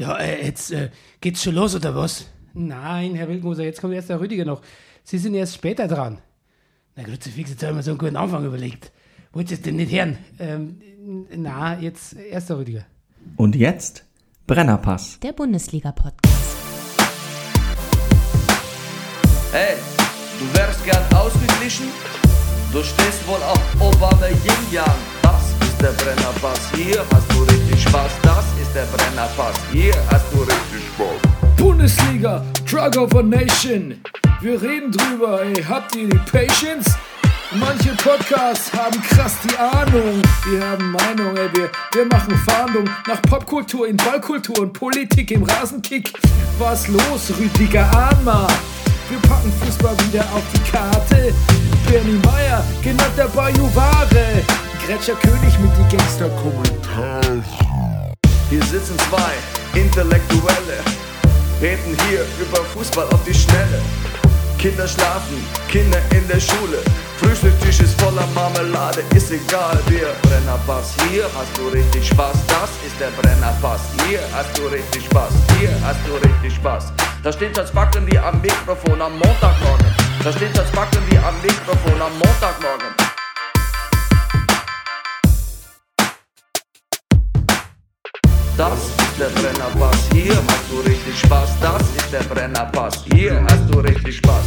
Ja, äh, jetzt äh, geht's schon los, oder was? Nein, Herr Wildmoser, jetzt kommt erst der Rüdiger noch. Sie sind erst später dran. Na, Kruzifix, jetzt haben wir so einen guten Anfang überlegt. Wollt ihr es denn nicht hören? Ähm, na, jetzt erst der Rüdiger. Und jetzt Brennerpass. Der Bundesliga-Podcast. Hey, du wärst gern ausgeglichen? Du stehst wohl auf Obama Yin Yang. Das ist der Brennerpass. Hier hast du richtig Spaß. Das ist der Brennerpass. Hier hast du richtig Spaß. Bundesliga, Drug of a Nation. Wir reden drüber, ey, habt ihr die Patience? Manche Podcasts haben krass die Ahnung. Wir haben Meinung, ey, wir, wir machen Fahndung nach Popkultur in Ballkultur und Politik im Rasenkick. Was los, Rüdiger Ahnma? Wir packen Fußball wieder auf die Karte. Bernie Meyer, genannt der Bajuware. Gretscher König mit die Gangster-Kommentare. Hier sitzen zwei Intellektuelle, reden hier über Fußball auf die Schnelle. Kinder schlafen, Kinder in der Schule. Frühstückstisch ist voller Marmelade, ist egal, wir Brennerpass. Hier hast du richtig Spaß, das ist der Brennerpass. Hier hast du richtig Spaß, hier hast du richtig Spaß. Da steht als Backen wie am Mikrofon am Montagmorgen. Da steht als Backen wie am Mikrofon am Montagmorgen. Das ist der Brennerpass, hier hast du richtig Spaß. Das ist der Brennerpass, hier hast du richtig Spaß.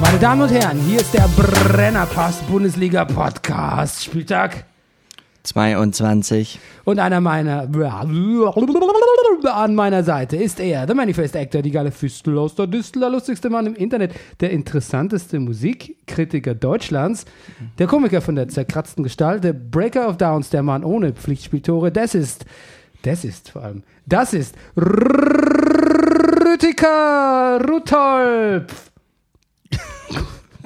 Meine Damen und Herren, hier ist der Brennerpass Bundesliga Podcast Spieltag 22. und einer meiner an meiner Seite ist er, der Manifest Actor, die geile Füstel aus der Düstel, der lustigste Mann im Internet, der interessanteste Musikkritiker Deutschlands, der Komiker von der zerkratzten Gestalt, der Breaker of Downs, der Mann ohne Pflichtspieltore, das ist, das ist vor allem, das ist Rütiker Rutolp.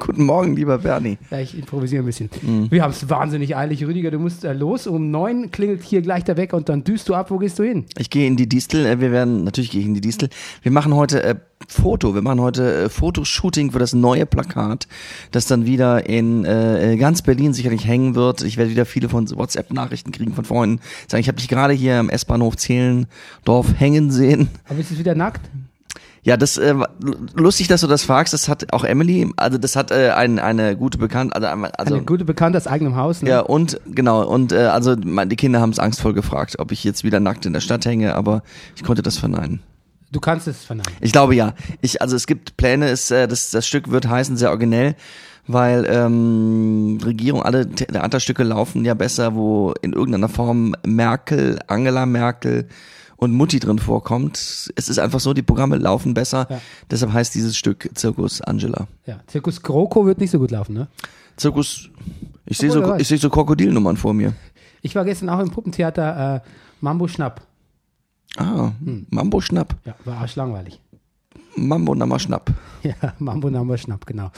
Guten Morgen, lieber Bernie. Ja, ich improvisiere ein bisschen. Wir haben es wahnsinnig eilig. Rüdiger, du musst äh, los. Um neun klingelt hier gleich der Weg und dann düst du ab. Wo gehst du hin? Ich gehe in die Distel. äh, Wir werden, natürlich gehe ich in die Distel. Wir machen heute äh, Foto. Wir machen heute äh, Fotoshooting für das neue Plakat, das dann wieder in äh, ganz Berlin sicherlich hängen wird. Ich werde wieder viele von WhatsApp-Nachrichten kriegen von Freunden. Sagen, ich habe dich gerade hier am S-Bahnhof Zehlendorf hängen sehen. Aber bist du wieder nackt? Ja, das äh, lustig, dass du das fragst. Das hat auch Emily, also das hat äh, ein, eine gute Bekannte, also, also Eine gute Bekannte aus eigenem Haus. Ne? ja und genau und äh, also mein- die Kinder haben es angstvoll gefragt, ob ich jetzt wieder nackt in der Stadt hänge, aber ich konnte das verneinen. Du kannst es verneinen. Ich glaube ja. Ich also es gibt Pläne, es, äh, das das Stück wird heißen sehr originell, weil ähm, Regierung alle The- Theaterstücke laufen ja besser, wo in irgendeiner Form Merkel, Angela Merkel und Mutti drin vorkommt. Es ist einfach so, die Programme laufen besser. Ja. Deshalb heißt dieses Stück Zirkus Angela. Ja. Zirkus GroKo wird nicht so gut laufen, ne? Zirkus. Ich sehe so, ich sehe so Krokodilnummern vor mir. Ich war gestern auch im Puppentheater äh, Mambo Schnapp. Ah, Mambo Schnapp. Ja, war arschlangweilig. Mambo Nammer Schnapp. Ja, Mambo Mambo Schnapp, genau.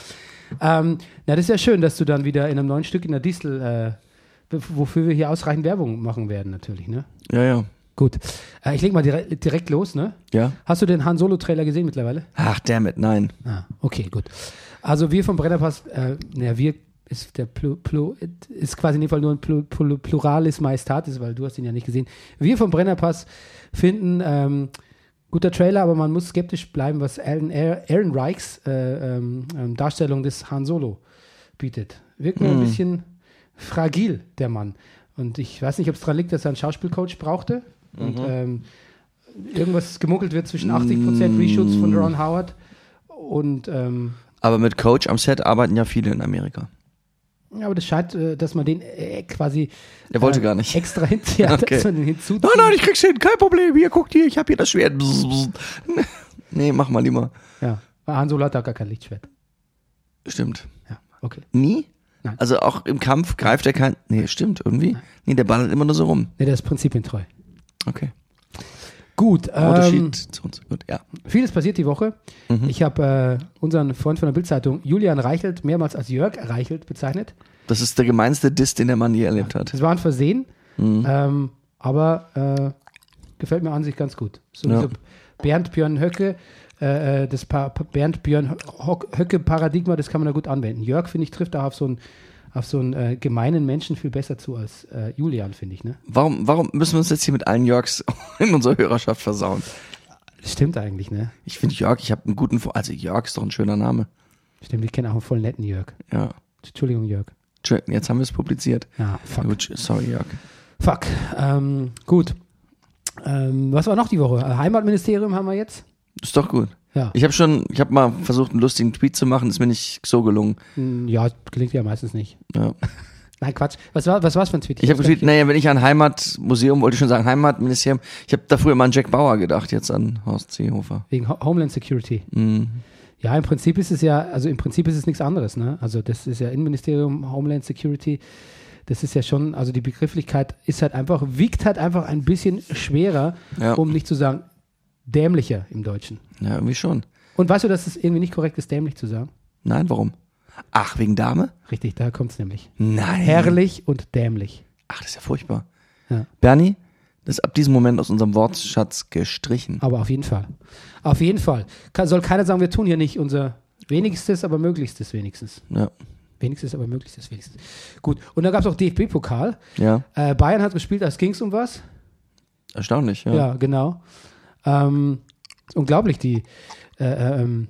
Ähm, na, das ist ja schön, dass du dann wieder in einem neuen Stück in der Distel, äh, wofür wir hier ausreichend Werbung machen werden, natürlich, ne? Ja, ja. Gut. Äh, ich leg mal direkt, direkt los, ne? Ja. Hast du den Han Solo-Trailer gesehen mittlerweile? Ach, damit, nein. Ah, okay, gut. Also wir vom Brennerpass, äh, naja, wir ist der Plu, Plu, ist quasi in dem Fall nur ein Plu, Plu, Pluralis Majestatis, weil du hast ihn ja nicht gesehen. Wir vom Brennerpass finden ähm, guter Trailer, aber man muss skeptisch bleiben, was Alan Aaron Reichs äh, ähm, ähm, Darstellung des Han Solo bietet. Wirkt mir ein bisschen fragil, der Mann. Und ich weiß nicht, ob es daran liegt, dass er einen Schauspielcoach brauchte. Und ähm, irgendwas gemunkelt wird zwischen 80% Reshoots von Ron Howard und ähm, Aber mit Coach am Set arbeiten ja viele in Amerika. ja, aber das scheint, äh, dass man den äh, quasi Er wollte äh, gar nicht. extra hin, ja, Okay. dass man den hinzuzieht. Nein, nein, ich krieg's hin, kein Problem. Hier, guckt hier, ich hab hier das Schwert. Bzz, bzz. Nee, mach mal lieber. Ja, Han Solo hat da gar kein Lichtschwert. Stimmt. Ja, okay. Nie? Nein. Also auch im Kampf greift er kein. Nee, stimmt, irgendwie. Nee, der ballert immer nur so rum. Nee, der ist prinzipientreu. Okay. Gut, ähm, Unterschied zu uns. Gut, ja. vieles passiert die Woche. Mhm. Ich habe äh, unseren Freund von der Bildzeitung, Julian Reichelt, mehrmals als Jörg Reichelt bezeichnet. Das ist der gemeinste Diss, den der Mann je erlebt hat. Das war ein Versehen, Mhm. ähm, aber äh, gefällt mir an sich ganz gut. So Ja. so Bernd Björn Höcke, äh, äh, das pa Bernd Björn Höcke Paradigma, das kann man da gut anwenden. Jörg, finde ich, trifft da auf so ein auf so einen äh, gemeinen Menschen viel besser zu als äh, Julian, finde ich. Ne? Warum, warum müssen wir uns jetzt hier mit allen Jörgs in unserer Hörerschaft versauen? Stimmt eigentlich, ne? Ich finde Jörg, ich habe einen guten, Vor also Jörg ist doch ein schöner Name. Stimmt, ich kenne auch einen voll netten Jörg. Ja. Entschuldigung, Jörg. Jetzt haben wir es publiziert. Ja, fuck. Gut, sorry Jörg. Fuck. Ähm, gut. Ähm, was war noch die Woche? Heimatministerium haben wir jetzt. Ist doch gut. Ja. Ich habe schon, ich habe mal versucht, einen lustigen Tweet zu machen, ist mir nicht so gelungen. Hm, Ja, gelingt ja meistens nicht. Ja. Nein, Quatsch. Was war, was war's für ein Tweet? Ich habe hab's getweetet, naja, wenn ich an Heimatmuseum, wollte ich schon sagen, Heimatministerium, ich habe da früher immer an Jack Bauer gedacht, jetzt an Horst Seehofer. Wegen Ho Homeland Security. Mhm. Ja, im Prinzip ist es ja, also im Prinzip ist es nichts anderes, ne? Also das ist ja Innenministerium, Homeland Security. Das ist ja schon, also die Begrifflichkeit ist halt einfach, wiegt halt einfach ein bisschen schwerer, Ja. um nicht zu sagen dämlicher im Deutschen. Ja, irgendwie schon. Und weißt du, dass es irgendwie nicht korrekt ist, dämlich zu sagen? Nein, warum? Ach, wegen Dame? Richtig, daher kommt es nämlich. Nein. Herrlich und dämlich. Ach, das ist ja furchtbar. Ja. Bernie, das ist ab diesem Moment aus unserem Wortschatz gestrichen. Aber auf jeden Fall. Auf jeden Fall. Kann, soll keiner sagen, wir tun hier nicht unser wenigstes, aber möglichstes wenigstens. Ja. Wenigstens, aber möglichstes wenigstens. Gut. Und dann gab es auch DFB-Pokal. Ja, Äh, Bayern hat gespielt, als ging es um was. erstaunlich, ja. Ja, genau. Ähm, unglaublich, die, äh, ähm,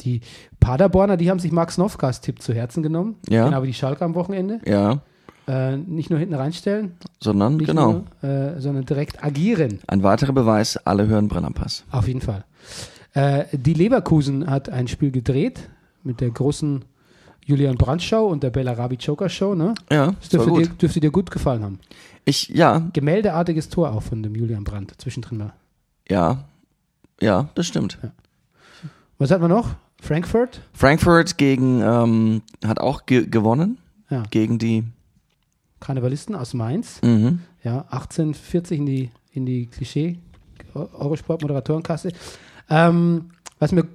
die Paderborner, die haben sich Max Nowkas Tipp zu Herzen genommen. Ja. Genau wie die Schalke am Wochenende. Ja, Äh, nicht nur hinten reinstellen, sondern, genau. nur, äh, sondern direkt agieren. Ein weiterer Beweis, alle hören Brennerpass. Auf jeden Fall. Äh, die Leverkusen hat ein Spiel gedreht mit der großen Julian Brandt Show und der Bellarabi Joker Show. Ne? Ja, Das dürfte dir, gut. dürfte dir gut gefallen haben. Ich, ja, Gemäldeartiges Tor auch von dem Julian Brandt zwischendrin mal. Ja, ja, das stimmt. Was hatten wir noch? Frankfurt? Frankfurt gegen, ähm, hat auch ge gewonnen Ja. gegen die, Karnevalisten aus Mainz. mhm. Ja, 1840 in die, in die Klischee Eurosport-Moderatorenkasse. Ähm, was mir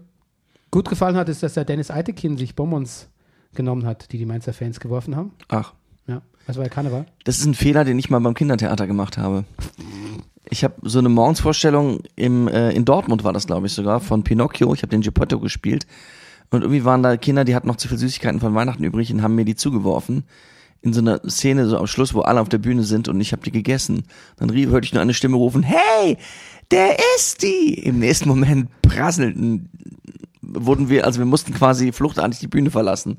gut gefallen hat, ist, dass der Dennis Eitekin sich Bonbons genommen hat, die die Mainzer Fans geworfen haben. ach, Ja, das war ja Karneval. Das ist ein Fehler, den ich mal beim Kindertheater gemacht habe. Ich habe so eine Morgensvorstellung im, äh, in Dortmund war das, glaube ich, sogar, von Pinocchio. Ich habe den Geppetto gespielt. Und irgendwie waren da Kinder, die hatten noch zu viel Süßigkeiten von Weihnachten übrig und haben mir die zugeworfen. In so einer Szene so am Schluss, wo alle auf der Bühne sind und ich habe die gegessen. Dann rief, hörte ich nur eine Stimme rufen, hey, der ist die! Im nächsten Moment prasselten, wurden wir, also wir mussten quasi fluchtartig die Bühne verlassen,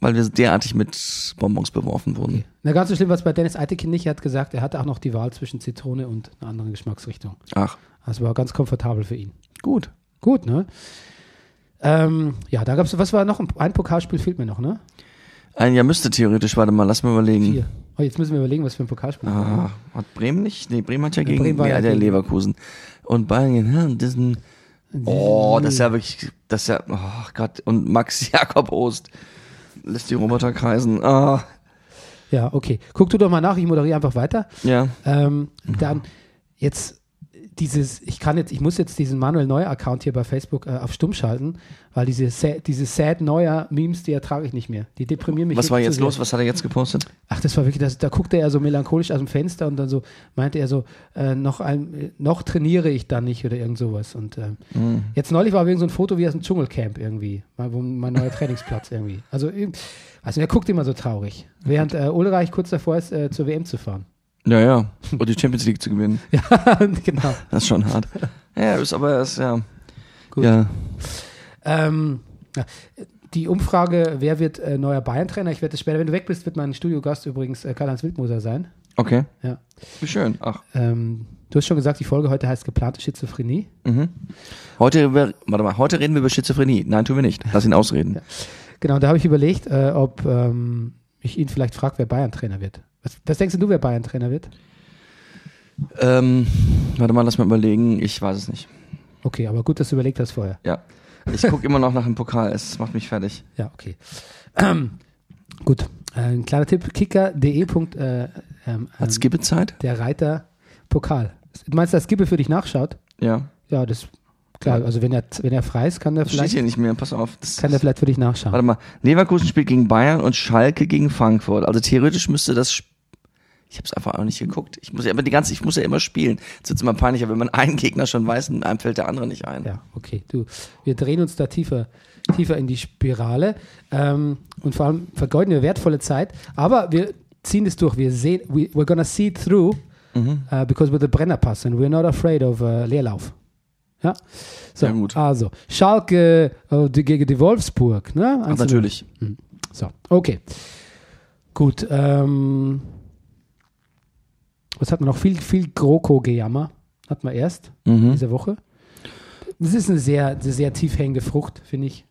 weil wir derartig mit Bonbons beworfen wurden. Na, ganz so schlimm war es bei Dennis Eitekin nicht. Er hat gesagt, er hatte auch noch die Wahl zwischen Zitrone und einer anderen Geschmacksrichtung. Ach, Das war ganz komfortabel für ihn. gut. Gut, ne? Ähm, ja, da gab es, was war noch? Ein, Pokalspiel fehlt mir noch, ne? Ein Jahr müsste theoretisch, warte mal, lass mal überlegen. Vier. Oh, jetzt müssen wir überlegen, was für ein Pokalspiel. Ah, hat Bremen nicht? Nee, Bremen hat ja gegen Bremen war ja der Leverkusen. Und Bayern, ja, ein, oh, das ist ja wirklich, das ist ja, oh Gott, und Max Jakob Ost lässt die Roboter kreisen. Ah, Ja, okay. Guck du doch mal nach, ich moderiere einfach weiter. ja, Ähm, dann jetzt dieses, ich kann jetzt, ich muss jetzt diesen Manuel Neuer Account hier bei Facebook äh, auf stumm schalten, weil diese, sa- diese sad Neuer Memes, die ertrage ich nicht mehr. Die deprimieren mich. was war jetzt los? Was hat er jetzt gepostet? Ach, das war wirklich, das, da guckte er so melancholisch aus dem Fenster und dann so meinte er so, äh, noch, ein, äh, noch trainiere ich dann nicht oder irgend sowas. Und ähm, Mhm. jetzt neulich war irgend so ein Foto wie aus dem Dschungelcamp irgendwie, mal, wo mein neuer Trainingsplatz irgendwie. Also, also er guckt immer so traurig, während äh, Ulreich kurz davor ist, äh, zur WM zu fahren. Ja, ja, und die Champions League zu gewinnen. Ja, genau. Das ist schon hart. Ja, ist aber, ist ja, Gut. ja, Ähm, ja, die Umfrage, wer wird äh, neuer Bayern-Trainer? Ich werde das später, wenn du weg bist, wird mein Studiogast übrigens äh, Karl-Heinz Wildmoser sein. okay. Ja. Wie schön, ach. Ähm, du hast schon gesagt, die Folge heute heißt geplante Schizophrenie. Mhm. Heute, warte mal, heute reden wir über Schizophrenie. Nein, tun wir nicht. Lass ihn ausreden. Genau, da habe ich überlegt, äh, ob ähm, ich ihn vielleicht frage, wer Bayern-Trainer wird. Was, was denkst du, wer Bayern-Trainer wird? Ähm, warte mal, lass mal überlegen. Ich weiß es nicht. Okay, aber gut, dass du überlegt hast vorher. Ja. Ich gucke immer noch nach dem Pokal. Es macht mich fertig. Ja, okay. Ähm, gut, äh, ein kleiner Tipp, kicker.de. Äh, ähm, ähm, Hat Skippe Zeit? der Reiter Pokal. Du meinst, dass Skibbe für dich nachschaut? Ja. Ja, das klar. Also wenn er, wenn er frei ist, kann er Das steht vielleicht, hier nicht mehr. Pass auf. Das kann er vielleicht für dich nachschauen. warte mal. Leverkusen spielt gegen Bayern und Schalke gegen Frankfurt. Also theoretisch müsste das. Ich habe es einfach auch nicht geguckt. Ich muss ja immer die ganze, ich muss ja immer spielen. Es wird immer peinlicher, wenn man einen Gegner schon weiß und einem fällt der andere nicht ein. Ja, okay. Du, wir drehen uns da tiefer, tiefer in die Spirale ähm, und vor allem vergeuden wir wertvolle Zeit. Aber wir ziehen es durch. Wir sehen, we, we're gonna see it through uh, because we're the Brennerpass and we're not afraid of uh, Leerlauf. Ja, so, Ja, gut. also Schalke äh, die, gegen die Wolfsburg, ne? Ach, 1 zu 0. natürlich. So, okay. Gut. Ähm, was hat man noch? Viel, viel GroKo-Gejammer hat man erst Mhm. diese Woche. Das ist eine sehr, eine sehr tief hängende Frucht, finde ich.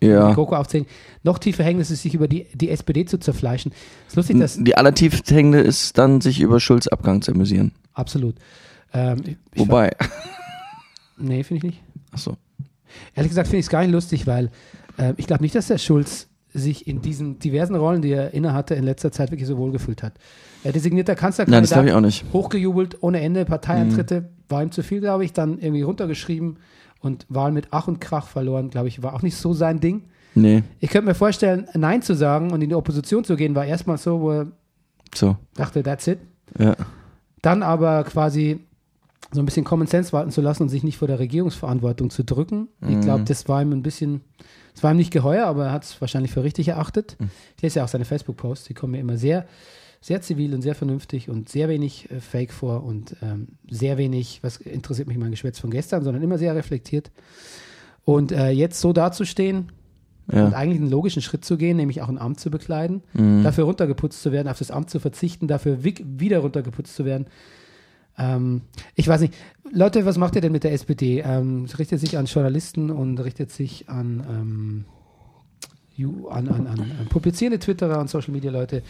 Ja. GroKo aufzählen. Noch tiefer hängend ist es, sich über die, die SPD zu zerfleischen. ist lustig, dass. Die allertiefst hängende ist dann, sich über Schulz Abgang zu amüsieren. Absolut. Ähm, ich, ich, Wobei, nee, finde ich nicht. ach so. Ehrlich gesagt finde ich es gar nicht lustig, weil äh, ich glaube nicht, dass der Schulz sich in diesen diversen Rollen, die er innehatte, in letzter Zeit wirklich so wohlgefühlt hat. Er designierter Nein, Kanzlerkandidat. das glaube ich auch nicht. hochgejubelt, ohne Ende, Parteiantritte, war ihm zu viel, glaube ich, dann irgendwie runtergeschrieben und Wahl mit Ach und Krach verloren, glaube ich, war auch nicht so sein Ding. Nee, Ich könnte mir vorstellen, Nein zu sagen und in die Opposition zu gehen, war erstmal so, wo er so. dachte, that's it. Ja. Dann aber quasi so ein bisschen Common Sense walten zu lassen und sich nicht vor der Regierungsverantwortung zu drücken. Ich glaube, das war ihm ein bisschen, das war ihm nicht geheuer, aber er hat es wahrscheinlich für richtig erachtet. Hier ist ja auch seine Facebook-Posts, die kommen mir immer sehr, sehr zivil und sehr vernünftig und sehr wenig äh, Fake vor und ähm, sehr wenig, was interessiert mich mein Geschwätz von gestern, sondern immer sehr reflektiert. Und äh, jetzt so dazustehen Ja. und eigentlich einen logischen Schritt zu gehen, nämlich auch ein Amt zu bekleiden, dafür runtergeputzt zu werden, auf das Amt zu verzichten, dafür wi- wieder runtergeputzt zu werden. Ähm, ich weiß nicht, Leute, was macht ihr denn mit der SPD? Ähm, es richtet sich an Journalisten und richtet sich an, ähm, an, an, an, an publizierende Twitterer und Social Media Leute.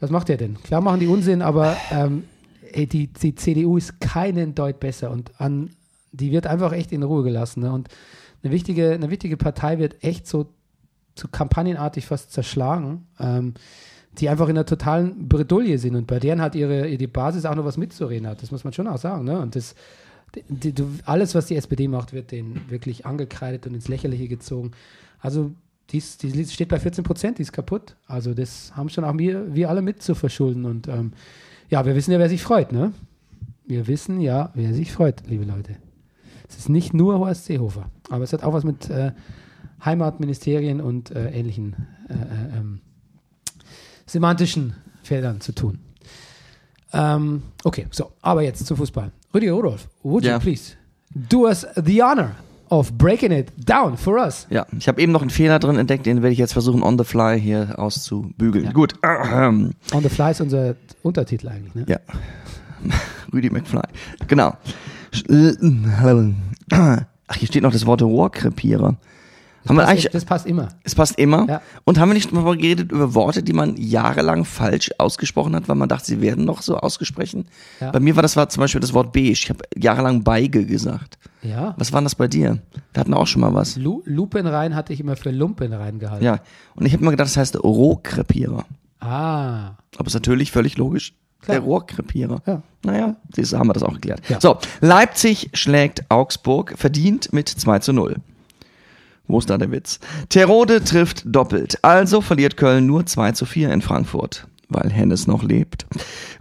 Was macht ihr denn? Klar machen die Unsinn, aber ähm, ey, die, die CDU ist keinen Deut besser und an, die wird einfach echt in Ruhe gelassen. Ne? Und eine wichtige, eine wichtige Partei wird echt so, so kampagnenartig fast zerschlagen, ähm, die einfach in einer totalen Bredouille sind und bei deren hat ihre die Basis auch noch was mitzureden hat. Das muss man schon auch sagen. Ne? Und das, die, die, alles, was die SPD macht, wird denen wirklich angekreidet und ins Lächerliche gezogen. Also die, die steht bei 14 Prozent, die ist kaputt. Also das haben schon auch wir, wir alle mit zu verschulden. Und ähm, ja, wir wissen ja, wer sich freut, ne? Wir wissen ja, wer sich freut, liebe Leute. Es ist nicht nur Horst Seehofer, aber es hat auch was mit äh, Heimatministerien und äh, ähnlichen äh, äh, ähm, semantischen Feldern zu tun. Ähm, okay, so, aber jetzt zum Fußball. Rüdiger Rudolf, would Ja. you please do us the honor of breaking it down for us? Ja, ich habe eben noch einen Fehler drin entdeckt, den werde ich jetzt versuchen, on the fly hier auszubügeln. Ja. Gut. On the Fly ist unser Untertitel eigentlich, ne? Ja. Rüdi McFly. Genau. Sch- Ach, hier steht noch das Wort Rohrkrepierer. Haben wir Das, eigentlich, das passt immer. es passt immer. Ja. Und haben wir nicht mal geredet über Worte, die man jahrelang falsch ausgesprochen hat, weil man dachte, sie werden noch so ausgesprochen? Ja. Bei mir war das war zum Beispiel das Wort beige. Ich habe jahrelang Beige gesagt. Ja. Was war denn das bei dir? Wir hatten auch schon mal was. Lu Lupenrein hatte ich immer für Lumpenrein gehalten. Ja. Und ich habe immer gedacht, das heißt Rohkrepierer. Ah. Aber ist natürlich völlig logisch. Klar. Der Rohrkrepierer. Ja. Naja, du, haben wir das auch geklärt. Ja. So, Leipzig schlägt Augsburg, verdient mit 2 zu 0. Wo ist da der Witz? Terode trifft doppelt. Also verliert Köln nur 2 zu 4 in Frankfurt. Weil Hennes noch lebt.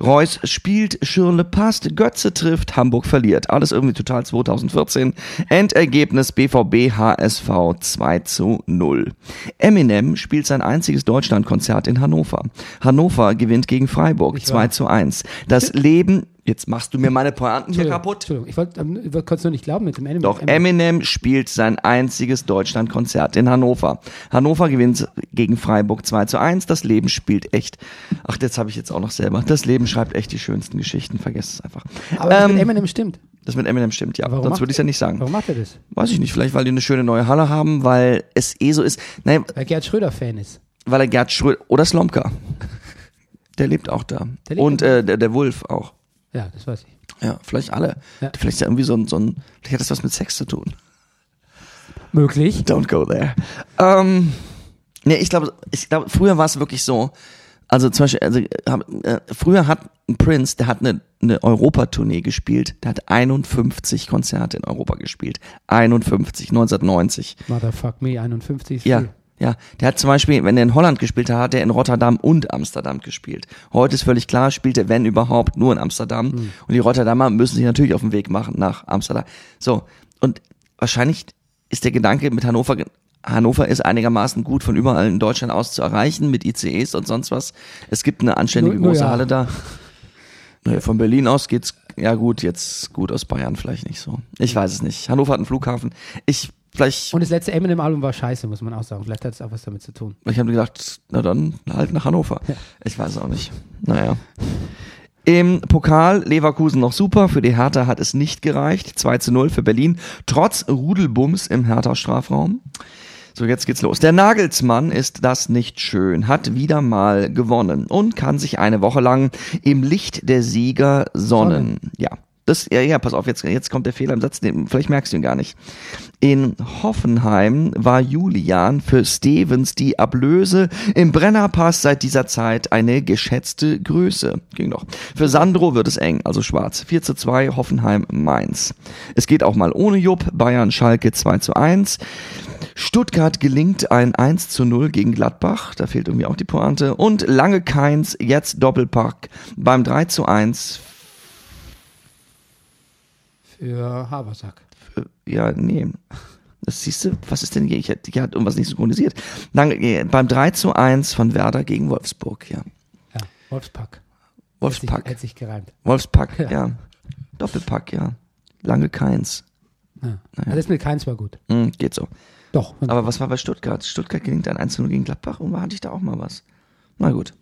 Reus spielt, Schirle passt, Götze trifft, Hamburg verliert. Alles irgendwie total 2014. Endergebnis BVB HSV 2 zu 0. Eminem spielt sein einziges Deutschlandkonzert in Hannover. Hannover gewinnt gegen Freiburg Nicht 2 wahr? zu 1. Das Leben, jetzt machst du mir meine Pointen hier kaputt. Entschuldigung, ich wollte ähm, es nur nicht glauben mit dem Ende. Doch, Eminem spielt sein einziges Deutschlandkonzert in Hannover. Hannover gewinnt gegen Freiburg 2 zu 1. Das Leben spielt echt. Ach, jetzt habe ich jetzt auch noch selber. Das Leben schreibt echt die schönsten Geschichten. Vergesst es einfach. Aber das Ähm, mit Eminem stimmt. das mit Eminem stimmt, ja. Warum Sonst würde ich es ja nicht sagen. Warum macht er das? Weiß ich nicht. Vielleicht, weil die eine schöne neue Halle haben, weil es eh so ist. Nein, Weil Gerd Schröder Fan ist. weil er Gerd Schröder oder Slomka. Der lebt auch da. Der lebt Und äh, der, der Wolf auch. Ja, das weiß ich. Ja, vielleicht alle. Ja. Vielleicht ist ja irgendwie so ein, so ein, vielleicht hat das was mit Sex zu tun. Möglich. Don't go there. Ähm, nee, ich glaube, ich glaube, früher war es wirklich so. Also zum Beispiel, also, äh, früher hat ein Prince, der hat eine, eine Europatournee gespielt, der hat 51 Konzerte in Europa gespielt. 51, 1990. Motherfuck me, 51 ist viel. Ja, der hat zum Beispiel, wenn er in Holland gespielt hat, hat er in Rotterdam und Amsterdam gespielt. Heute ist völlig klar, spielt er, wenn überhaupt, nur in Amsterdam. Und die Rotterdamer müssen sich natürlich auf den Weg machen nach Amsterdam. So, und wahrscheinlich ist der Gedanke mit Hannover, Hannover ist einigermaßen gut von überall in Deutschland aus zu erreichen, mit ICEs und sonst was. Es gibt eine anständige nur große ja. Halle da. Naja, Von Berlin aus geht's, ja gut, jetzt gut aus Bayern vielleicht nicht so. Ich weiß es nicht. Hannover hat einen Flughafen. Ich, vielleicht Und das letzte Eminem-Album war scheiße, muss man auch sagen. Vielleicht hat es auch was damit zu tun. Ich habe gedacht, na dann halt nach Hannover. Ich weiß auch nicht. Naja. Im Pokal Leverkusen noch super, für die Hertha hat es nicht gereicht. 2 zu 0 für Berlin, trotz Rudelbums im Hertha-Strafraum. So, jetzt geht's los. Der Nagelsmann ist das nicht schön, hat wieder mal gewonnen und kann sich eine Woche lang im Licht der Sieger sonnen. Ja. Das, ja, ja, pass auf, jetzt, jetzt kommt der Fehler im Satz, den, vielleicht merkst du ihn gar nicht. In Hoffenheim war Julian für Stevens die Ablöse, im Brennerpass seit dieser Zeit eine geschätzte Größe. Ging doch. Für Sandro wird es eng, also schwarz. 4 zu 2, Hoffenheim, Mainz. Es geht auch mal ohne Jupp, Bayern, Schalke 2 zu 1. Stuttgart gelingt ein 1 zu 0 gegen Gladbach, da fehlt irgendwie auch die Pointe. Und lange keins, jetzt Doppelpack beim 3 zu 1 Für Habersack. Ja, nee. Das siehst du, was ist denn hier? Ich, hier hat irgendwas nicht synchronisiert. Dann, äh, beim 3 zu 1 von Werder gegen Wolfsburg, ja. Ja, Wolfspack. Wolfspack. hätte sich gereimt. Wolfspack, Ja. ja. Doppelpack, ja. Lange keins. Ja. Also das mit keins war gut. Hm, geht so. Doch. Aber was war bei Stuttgart? Stuttgart gelingt ein 1 zu 0 gegen Gladbach und hatte ich da auch mal was. Na gut.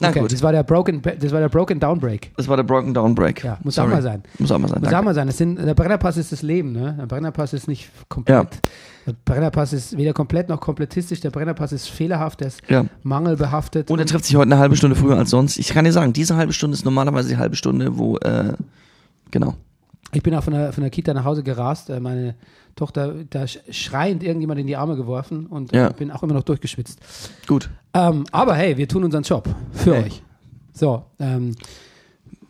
Na okay, gut. das war der Broken, das war der Broken Down Break. Das war der Broken Down Break. Ja, muss Sorry. auch mal sein. Muss auch mal sein. Muss auch mal sein. Das sind, der Brennerpass ist das Leben, ne? Der Brennerpass ist nicht komplett. Der Brennerpass ist weder komplett noch komplettistisch. Der Brennerpass ist fehlerhaft, der ist Ja. mangelbehaftet. Und er trifft sich heute eine halbe Stunde früher als sonst. Ich kann dir sagen, diese halbe Stunde ist normalerweise die halbe Stunde, wo, äh, genau. Ich bin auch von der, von der Kita nach Hause gerast. Äh, Meine Tochter da sch- schreiend irgendjemand in die Arme geworfen und Ja. äh, bin auch immer noch durchgeschwitzt. Gut. Ähm, aber hey, wir tun unseren Job für Hey. euch. So, ähm,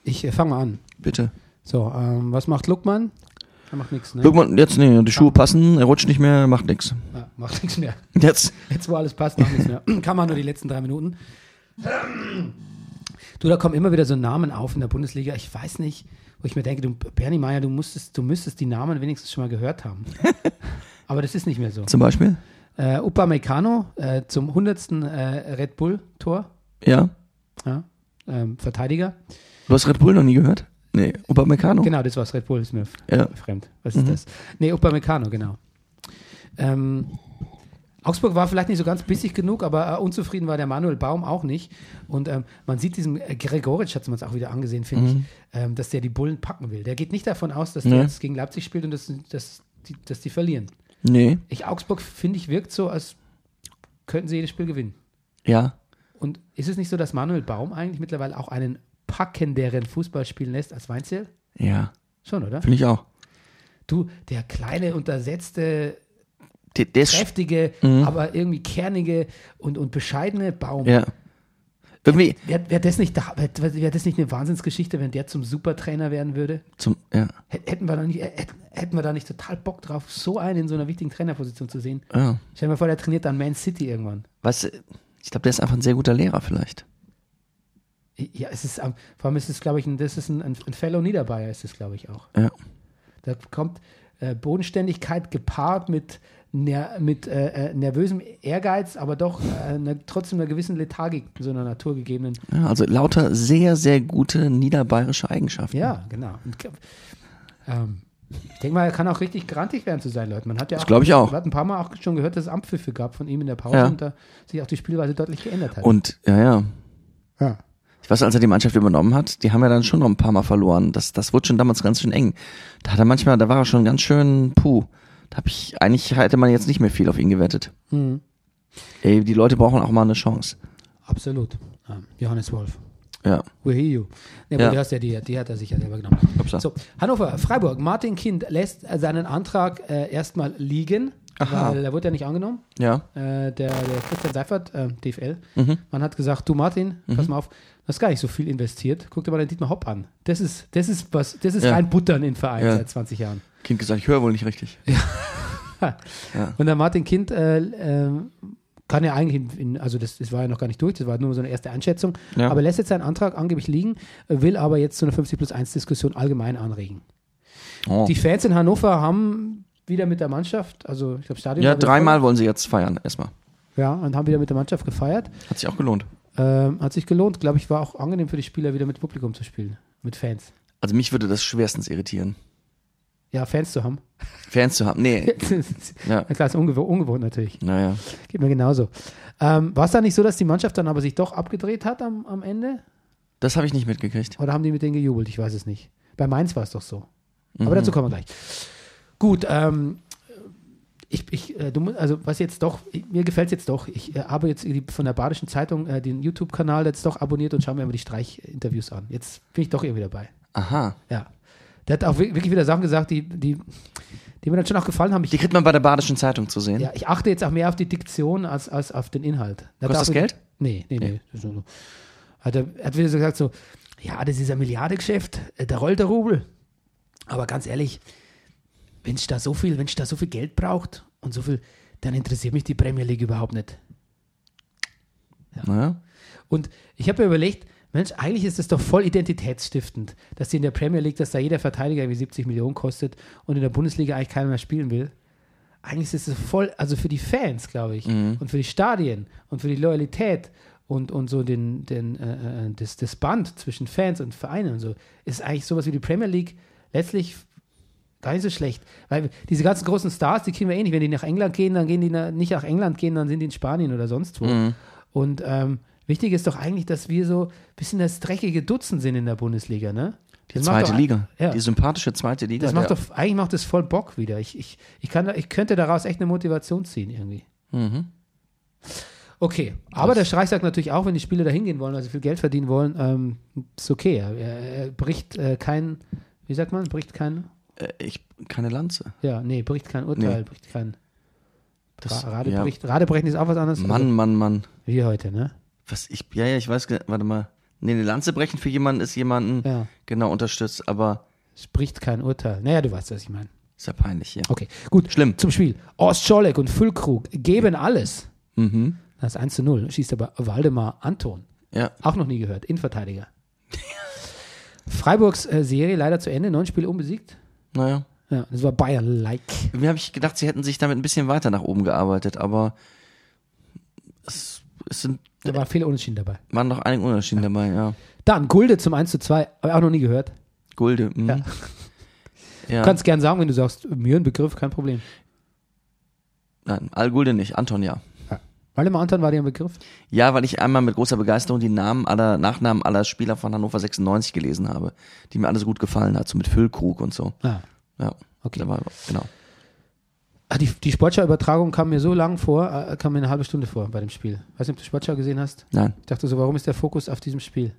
ich äh, fange mal an. Bitte. So, ähm, was macht Luckmann? Er macht nichts, ne? Guck mal, jetzt, nee, die Schuhe passen, er rutscht nicht mehr, macht nix. Ja, macht nichts mehr. Jetzt. Jetzt, wo alles passt, macht nichts mehr. Kann man nur die letzten drei Minuten. Du, da kommen immer wieder so Namen auf in der Bundesliga. Ich weiß nicht, wo ich mir denke, du, Bernie Meyer, du, musstest, du müsstest die Namen wenigstens schon mal gehört haben. Aber das ist nicht mehr so. Zum Beispiel? Äh, Upamecano äh, zum 100. Äh, Red Bull-Tor, Ja. ja, ähm, Verteidiger. Du hast Red Bull noch nie gehört? Nee, Upamecano. Genau, das war's. Red Bull ist mir Ja. fremd. Was ist das? Nee, Upamecano, genau. Ähm, Augsburg war vielleicht nicht so ganz bissig genug, aber äh, unzufrieden war der Manuel Baum auch nicht. Und ähm, man sieht diesem äh, Gregoritsch, hat man es auch wieder angesehen, finde ich, ähm, dass der die Bullen packen will. Der geht nicht davon aus, dass der Nee. jetzt gegen Leipzig spielt und dass, dass, die, dass die verlieren. Nee. Ich, Augsburg, finde ich, wirkt so, als könnten sie jedes Spiel gewinnen. Ja. Und ist es nicht so, dass Manuel Baum eigentlich mittlerweile auch einen packenderen Fußball spielen lässt als Weinzel? Ja. Schon, oder? Finde ich auch. Du, der kleine, untersetzte, Ist, kräftige, aber irgendwie kernige und, und bescheidene Baum. ja. Wäre wär das, nicht da- wär, wär das nicht eine Wahnsinnsgeschichte, wenn der zum Supertrainer werden würde? zum, ja. Hät- Hätten wir, da nicht, äh, hätten, hätten wir da nicht total Bock drauf, so einen in so einer wichtigen Trainerposition zu sehen? ja. Stell dir mal vor, der trainiert dann Man City irgendwann. Du, ich glaube, der ist einfach ein sehr guter Lehrer vielleicht. Ja, es ist, ähm, vor allem ist es, glaube ich, ein, das ist ein, ein, ein Fellow Niederbayer, ist es, glaube ich, auch. Ja. Da kommt äh, Bodenständigkeit gepaart mit, ner mit äh, äh, nervösem Ehrgeiz, aber doch äh, ne, trotzdem einer gewissen Lethargik in so einer naturgegebenen. ja. Also lauter sehr, sehr gute niederbayerische Eigenschaften. Ja, genau. Und, ähm, ich denke mal, er kann auch richtig grantig werden zu sein, Leute. Man hat ja Das glaub ich auch. Man hat ein paar Mal auch schon gehört, dass es Ampfpfiffe gab von ihm in der Pause Ja. und da sich auch die Spielweise deutlich geändert hat. Und, ja, ja. ja. Ich weiß, als er die Mannschaft übernommen hat, die haben ja dann schon noch ein paar Mal verloren. Das, das wurde schon damals ganz schön eng. Da hat er manchmal, da war er schon ganz schön puh. Da hab ich, eigentlich hätte man jetzt nicht mehr viel auf ihn gewettet. Mhm. Ey, die Leute brauchen auch mal eine Chance. Absolut. Johannes Wolf. Ja. We hear you. Nee, aber Ja. du hast ja die, die hat er sich ja selber genommen. Upsa. So, Hannover, Freiburg. Martin Kind lässt seinen Antrag äh, erstmal liegen, Aha. weil er wurde ja nicht angenommen. Ja. Äh, der, der Christian Seifert, äh, DFL, Mhm. man hat gesagt, du Martin, pass mal auf, du hast gar nicht so viel investiert. Guck dir mal den Dietmar Hopp an. Das ist, das ist was, das ist Ja. rein Buttern in Verein Ja. seit 20 Jahren. Kind gesagt, ich höre wohl nicht richtig. Und der Martin Kind äh, äh, kann ja eigentlich, in, also das, das war ja noch gar nicht durch, das war nur so eine erste Einschätzung, Ja. aber lässt jetzt seinen Antrag angeblich liegen, will aber jetzt zu einer 50 plus 1 Diskussion allgemein anregen. Oh. Die Fans in Hannover haben wieder mit der Mannschaft, also ich glaube Stadion Ja, dreimal wollen sie jetzt feiern, erstmal. Ja, und haben wieder mit der Mannschaft gefeiert. Hat sich auch gelohnt. Ähm, hat sich gelohnt, glaube ich, war auch angenehm für die Spieler, wieder mit Publikum zu spielen, mit Fans. Also mich würde das schwerstens irritieren. Ja, Fans zu haben. Fans zu haben. Nee, ja, klar, ist ungewohnt, ungewohnt natürlich. naja. Geht mir genauso. Ähm, war es da nicht so, dass die Mannschaft dann aber sich doch abgedreht hat am, am Ende? Das habe ich nicht mitgekriegt. Oder haben die mit denen gejubelt? Ich weiß es nicht. Bei Mainz war es doch so. Mhm. Aber dazu kommen wir gleich. Gut, ähm, ich, ich, äh, du, also was jetzt doch, ich, mir gefällt es jetzt doch. Ich äh, habe jetzt von der Badischen Zeitung äh, den YouTube-Kanal jetzt doch abonniert und schaue mir immer die Streichinterviews an. Jetzt bin ich doch irgendwie dabei. Aha. Ja. Der hat auch wi- wirklich wieder Sachen gesagt, die, die, die mir dann schon auch gefallen haben. Ich, Die kriegt man bei der Badischen Zeitung zu sehen. ja, ich achte jetzt auch mehr auf die Diktion als, als auf den Inhalt. Da Kostet das Geld? Nee, nee, nee. So. Hat er hat wieder so gesagt so, ja, das ist ein Milliardengeschäft, äh, da rollt der Rubel. Aber ganz ehrlich, wenn ich da so viel, wenn ich da so viel Geld braucht und so viel, dann interessiert mich die Premier League überhaupt nicht. Naja. Und ich habe mir überlegt, Mensch, eigentlich ist es doch voll identitätsstiftend, dass die in der Premier League, dass da jeder Verteidiger irgendwie 70 Millionen kostet und in der Bundesliga eigentlich keiner mehr spielen will. Eigentlich ist es voll, also für die Fans, glaube ich, und für die Stadien und für die Loyalität und, und so den, den, äh, äh, das, das Band zwischen Fans und Vereinen und so, ist eigentlich sowas wie die Premier League letztlich gar nicht so schlecht. Weil diese ganzen großen Stars, die kriegen wir eh nicht. Wenn die nach England gehen, dann gehen die na, nicht nach England gehen, dann sind die in Spanien oder sonst wo. Und ähm, wichtig ist doch eigentlich, dass wir so ein bisschen das dreckige Dutzend sind in der Bundesliga, ne? Die Das zweite doch- Liga. Ja. Die sympathische zweite Liga. Das macht doch, eigentlich macht das voll Bock wieder. Ich, ich, ich, kann, ich könnte daraus echt eine Motivation ziehen irgendwie. Mhm. Okay, aber der Streich sagt natürlich auch, wenn die Spieler da hingehen wollen, also viel Geld verdienen wollen, ähm, ist okay. Er, er bricht äh, kein, wie sagt man, bricht kein, Äh, ich, keine Lanze. ja, nee, bricht kein Urteil, Nee. bricht kein Das, Ra- ja. Radebrechen ist auch was anderes. Mann, Mann, Mann. Also, wie heute, ne? Was ich, ja, ja, ich weiß, warte mal. Nee, eine Lanze brechen für jemanden ist jemanden Ja. genau unterstützt, aber Es bricht kein Urteil. Naja, du weißt, was ich meine. ist ja peinlich hier. Okay, gut. Schlimm. Zum Spiel. Horst Scholek und Füllkrug geben alles. Mhm. Das ist 1 zu 0. Schießt aber Waldemar Anton. Ja. Auch noch nie gehört. Innenverteidiger. Freiburgs äh, Serie leider zu Ende. Neun Spiele unbesiegt. Naja. Ja, das war Bayern-like. Mir habe ich gedacht, sie hätten sich damit ein bisschen weiter nach oben gearbeitet, aber es, es sind, Da waren viele Unentschieden dabei. waren noch einige Unterschiede dabei, ja. Dann Gulde zum 1 zu 2. Habe ich auch noch nie gehört. Gulde, mhm. Ja. ja. Du kannst gern sagen, wenn du sagst, mir ein Begriff, kein Problem. Nein, Al-Gulde nicht, Anton ja. Waldemar Anton war dir ein Begriff? Ja, weil ich einmal mit großer Begeisterung die Namen aller, Nachnamen aller Spieler von Hannover 96 gelesen habe, die mir alles gut gefallen hat, so mit Füllkrug und so. Ah, Ja, okay. da war, genau. Ah, die, die Sportschau-Übertragung kam mir so lang vor, äh, kam mir eine halbe Stunde vor bei dem Spiel. Weiß nicht, ob du Sportschau gesehen hast. Nein, Ich dachte so, warum ist der Fokus auf diesem Spiel?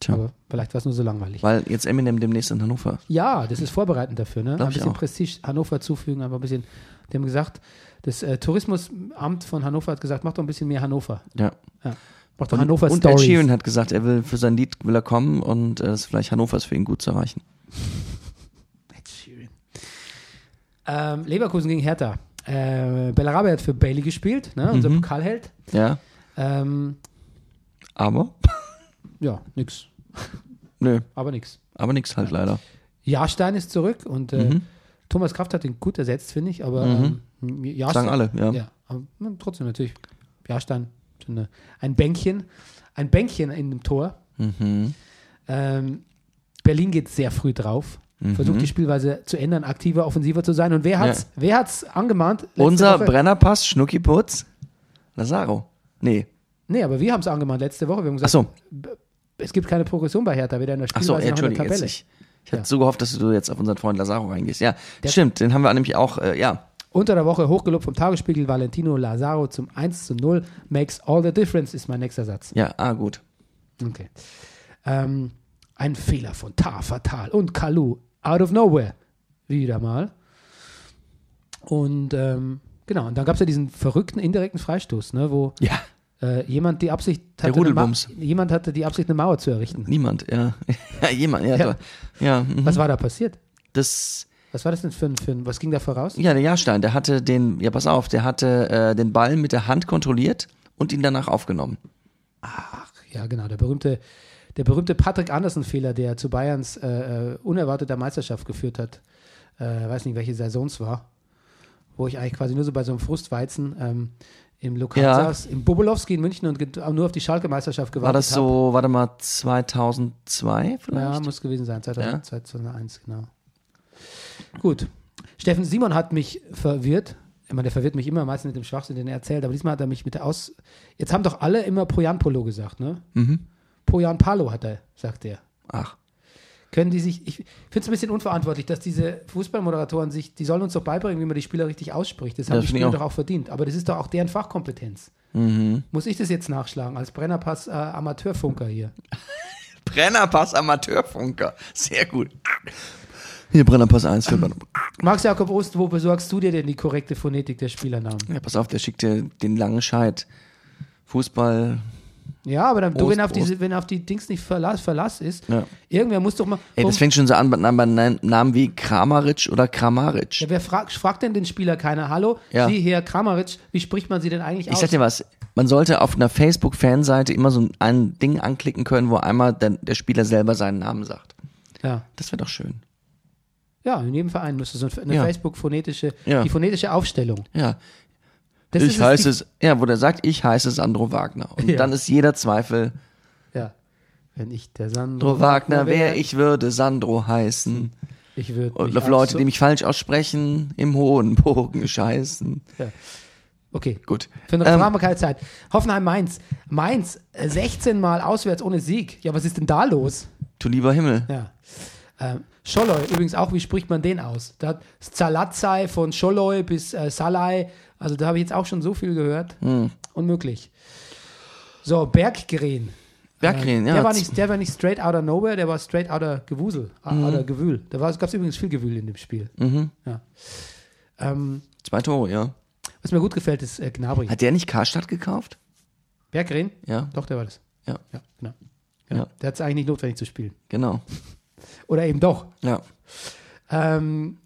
tja. Aber vielleicht war es nur so langweilig. Weil jetzt Eminem demnächst in Hannover. Ja, das ist vorbereitend dafür. Ne? Glaub Ein ich bisschen auch. Prestige Hannover zufügen, aber ein bisschen. Die haben gesagt, das äh, Tourismusamt von Hannover hat gesagt, mach doch ein bisschen mehr Hannover. Ja. Ja. Mach doch Und, Hannover und Ed. Sheeran hat gesagt, er will für sein Lied will er kommen und äh, das ist vielleicht Hannover ist für ihn gut zu erreichen. Ähm, Leverkusen gegen Hertha. Äh, Bellarabe hat für Bailey gespielt, ne? unser Mhm. Pokalheld. Ja, Ähm, aber ja, nix. nö, Aber nix. aber nix halt leider. Jahrstein ist zurück und äh, Mhm. Thomas Kraft hat ihn gut ersetzt, finde ich, aber Mhm. ähm, Jahrstein, Sagen alle, ja. Ja, aber na, trotzdem natürlich. Jahrstein, eine, ein Bänkchen, ein Bänkchen in dem Tor. Mhm. Ähm, Berlin geht sehr früh drauf, Mhm. versucht die Spielweise zu ändern, aktiver, offensiver zu sein. Und wer hat's, wer hat's angemahnt? Unser Woche? Brennerpass, Schnuckiputz, Lazaro. Nee, Nee, aber wir haben es angemahnt letzte Woche. Wir haben ach gesagt, so, es gibt keine Progression bei Hertha, weder in der ach so, Spielweise noch in der Tabelle. ich, ich hatte Ja. so gehofft, dass du jetzt auf unseren Freund Lazaro reingehst. Ja, Der- stimmt, den haben wir nämlich auch, äh, ja, Unter der Woche hochgelobt vom Tagesspiegel Valentino Lazaro zum 1 zu 0. Makes all the difference, ist mein nächster Satz. ja, ah, gut. Okay. Ähm, ein Fehler von Tar, Fatal und Kalu. Out of nowhere. Wieder mal. Und ähm, genau, und dann gab es ja diesen verrückten indirekten Freistoß, ne, wo Ja, äh, jemand die Absicht hatte, jemand hatte die Absicht, eine Mauer zu errichten. niemand, ja. ja, jemand, ja. Ja. Ja, ja mhm. Was war da passiert? das, Was war das denn für ein, für ein was ging da voraus? Ja, der Jahrstein, der hatte den, ja pass auf, der hatte äh, den Ball mit der Hand kontrolliert und ihn danach aufgenommen. Ach, ja, genau, der berühmte, der berühmte Patrick Andersen-Fehler, der zu Bayerns äh, äh, unerwarteter Meisterschaft geführt hat. Äh, weiß nicht, welche Saison es war. Wo ich eigentlich quasi nur so bei so einem Frustweizen ähm, im Lokal Ja. saß, im Bobolowski in München und nur auf die Schalke-Meisterschaft gewartet War das hab. so, warte mal, 2002 vielleicht? Ja, muss gewesen sein, 2000, Ja. 2001, genau. Gut. Steffen Simon hat mich verwirrt. Ich meine, der verwirrt mich immer meistens mit dem Schwachsinn, den er erzählt, aber diesmal hat er mich mit der Aus. Jetzt haben doch alle immer Pojan Polo gesagt, ne? Mhm. Pojan Palo hat er, sagt er. Ach, Können die sich, ich finde es ein bisschen unverantwortlich, dass diese Fußballmoderatoren sich, die sollen uns doch beibringen, wie man die Spieler richtig ausspricht. Das haben die Spieler auch. doch auch verdient. Aber das ist doch auch deren Fachkompetenz. Mhm. Muss ich das jetzt nachschlagen als Brennerpass äh, Amateurfunker hier? Brennerpass Amateurfunker. Sehr gut. Hier, Brennerpass 1 für Brenner. Max Jakob Ost, wo besorgst du dir denn die korrekte Phonetik der Spielernamen? Ja, pass auf, der schickt dir den langen Scheit. Fußball. Ja, aber dann, du, Prost, wenn auf, Prost. diese, wenn auf die Dings nicht Verlass, Verlass ist, Ja. irgendwer muss doch mal. Ey, das fängt schon so an bei Namen wie Kramaric oder Kramaric. ja, wer fragt, fragt denn den Spieler keiner? Hallo, Ja. Sie, Herr Kramaric, wie spricht man Sie denn eigentlich Ich aus? sag dir was, man sollte auf einer Facebook-Fanseite immer so ein Ding anklicken können, wo einmal der, der Spieler selber seinen Namen sagt. ja. Das wäre doch schön. ja, in jedem Verein müsste so eine Ja. Facebook-phonetische, Ja. die phonetische Aufstellung. Ja, Das ich heiße es, ja, wo der sagt, ich heiße Sandro Wagner. Und Ja. dann ist jeder Zweifel, Ja. Wenn ich der Sandro Sandro Wagner, wär, wer ich würde Sandro heißen. Ich würde Und auf Leute, die mich falsch aussprechen, im hohen Bogen scheißen. Okay, Gut. Für den Ähm, haben wir keine Zeit. Hoffenheim-Mainz. Mainz, äh, 16 Mal auswärts ohne Sieg. Ja, was ist denn da los? Du lieber Himmel. Ja. Ähm, Scholloy, übrigens auch, wie spricht man den aus? Da hat Zalatzai von Scholloy bis äh, Salai, also da habe ich jetzt auch schon so viel gehört. Hm. Unmöglich. So, Berggren. Berggren, Äh, ja. Der war, nicht, der war nicht straight out of nowhere, der war straight out of Gewusel, mhm. out of Gewühl. Da gab es übrigens viel Gewühl in dem Spiel. Mhm. Ja. Ähm, Zwei Tore, ja. was mir gut gefällt, ist äh, Gnabry. Hat der nicht Karstadt gekauft? Berggren? Ja, Doch, der war das. ja, Ja, genau. genau. Ja. Der hat es eigentlich nicht notwendig zu spielen. genau. Oder eben doch. Ja. Ähm,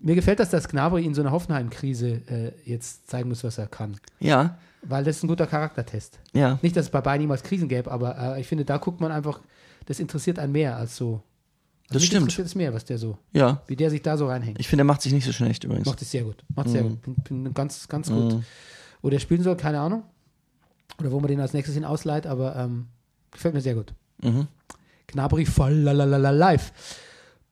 mir gefällt das, dass Gnabry in so einer Hoffenheim-Krise äh, jetzt zeigen muss, was er kann. Ja, Weil das ist ein guter Charaktertest. ja. Nicht, dass es bei Bayern niemals Krisen gäbe, aber äh, ich finde, da guckt man einfach, das interessiert einen mehr als so. Also Das stimmt. interessiert es mehr, was der so, Ja. wie der sich da so reinhängt. Ich finde, er macht sich nicht so schlecht übrigens. Macht es sehr gut. Macht sehr gut. Bin, bin ganz, ganz Mhm. gut. Wo der spielen soll, keine Ahnung. Oder wo man den als nächstes hin ausleiht, aber ähm, gefällt mir sehr gut. Mhm. Gnabry voll lalalala live.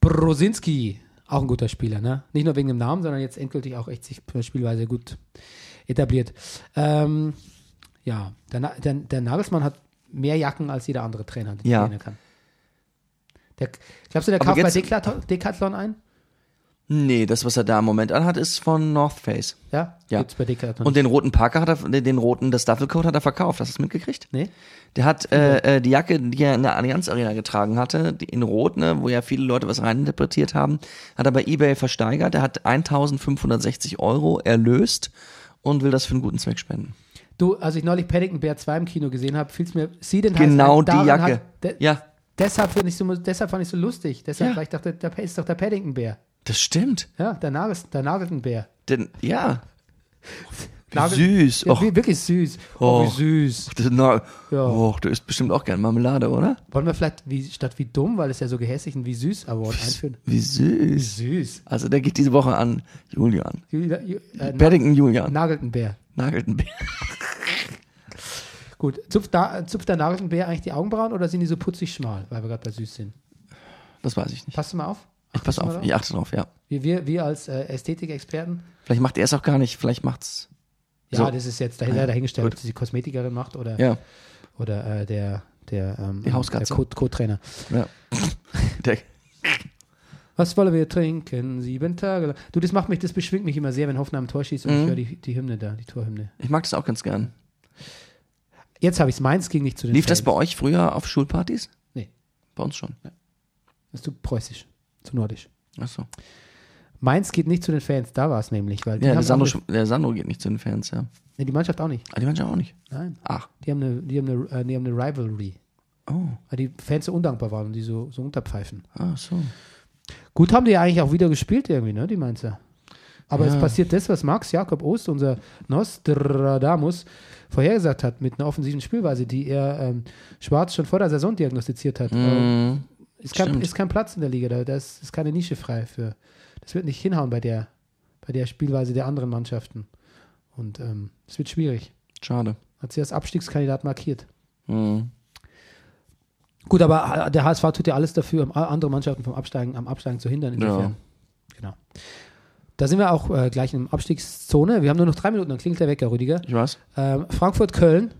Brosinski, auch ein guter Spieler, ne? Nicht nur wegen dem Namen, sondern jetzt endgültig auch echt sich Spielweise gut etabliert. Ähm, ja, der, Na- der, der Nagelsmann hat mehr Jacken als jeder andere Trainer, den Ja. kann. Der, glaubst du, der kauft bei Decathlon ein? Nee, das, was er da im Moment anhat, ist von North Face. Ja? Ja. Gibt's bei Decathlon. Und den roten Parker hat er, den, den roten, das Duffelcoat hat er verkauft. Hast du es mitgekriegt? nee? Der hat äh, äh, die Jacke, die er in der Allianz Arena getragen hatte, die in Rot, ne, wo ja viele Leute was reininterpretiert haben, hat er bei eBay versteigert. Er hat 1560 Euro erlöst und will das für einen guten Zweck spenden. Du, als ich neulich Paddington Bear 2 im Kino gesehen habe, fiel es mir, sie denn Genau heißt, die Jacke. Hat, de, Ja, deshalb, fand ich so, deshalb fand ich so lustig. Deshalb, Ja. weil ich dachte, da ist doch der Paddington Bär. Das stimmt. Ja, der, Nagel, der Nageltenbär. Denn, ja. Wie Nagel- süß. Ja, Och, wie- wirklich süß. Oh, Oh. wie süß. das, na, Ja. Och, du isst bestimmt auch gern Marmelade, oder? Wollen wir vielleicht wie, statt wie dumm, weil es ja so gehässig ein wie süß Award einführen? Wie süß. Süß. Also der geht diese Woche an Julian. Julia, Ju, äh, Paddington Julian. Nageltenbär. Nageltenbär. Gut. Zupft, da, zupft der Nageltenbär eigentlich die Augenbrauen oder sind die so putzig schmal, weil wir gerade bei süß sind? Das weiß ich nicht. Passt du mal auf? Ich pass du auf, ich achte drauf, ja. Wir, wir, wir als äh, Ästhetikexperten Vielleicht macht er es auch gar nicht, vielleicht macht's. Ja, So. das ist jetzt dahinter dahingestellt, gut. ob das die Kosmetikerin macht oder, Ja, oder äh, der, der, ähm, Die Hauskatze. der Co- Co-Trainer. ja. Der, Was wollen wir trinken? Sieben Tage lang. Du, das macht mich, das beschwingt mich immer sehr, wenn Hoffenheim ein Tor schießt und Mhm. ich höre die, die Hymne da, die Torhymne. ich mag das auch ganz gern. Jetzt habe ich es. Meins ging nicht zu den Lief das Fans. bei euch früher auf Schulpartys? Nee. Bei uns schon. Das ist zu preußisch, zu nordisch. Achso. Meins geht nicht zu den Fans, da war es nämlich. Weil Ja, der Sandro, der Sandro geht nicht zu den Fans, ja. nee, die Mannschaft auch nicht. Ah, die Mannschaft auch nicht. Nein. Ach. Die haben eine, die haben eine, äh, die haben eine Rivalry. Oh, Weil die Fans so undankbar waren und die so, so unterpfeifen. ah, so. Gut haben die ja eigentlich auch wieder gespielt irgendwie, ne, die Mainzer. Aber Ja. es passiert das, was Max Jakob Ost, unser Nostradamus, vorhergesagt hat mit einer offensiven Spielweise, die er ähm, Schwarz schon vor der Saison diagnostiziert hat. Mhm. Ist, kein, ist kein Platz in der Liga, da, da ist, ist keine Nische frei für. Das wird nicht hinhauen bei der, bei der Spielweise der anderen Mannschaften. Und ähm, es wird schwierig. Schade. Hat sie als Abstiegskandidat markiert. Mhm. Gut, aber der HSV tut ja alles dafür, um andere Mannschaften vom Absteigen, am Absteigen zu hindern. Insofern. Genau. Da sind wir auch äh, gleich in der Abstiegszone. Wir haben nur noch drei Minuten, dann klingelt der Wecker, Rüdiger. Ich weiß. Ähm, Frankfurt-Köln,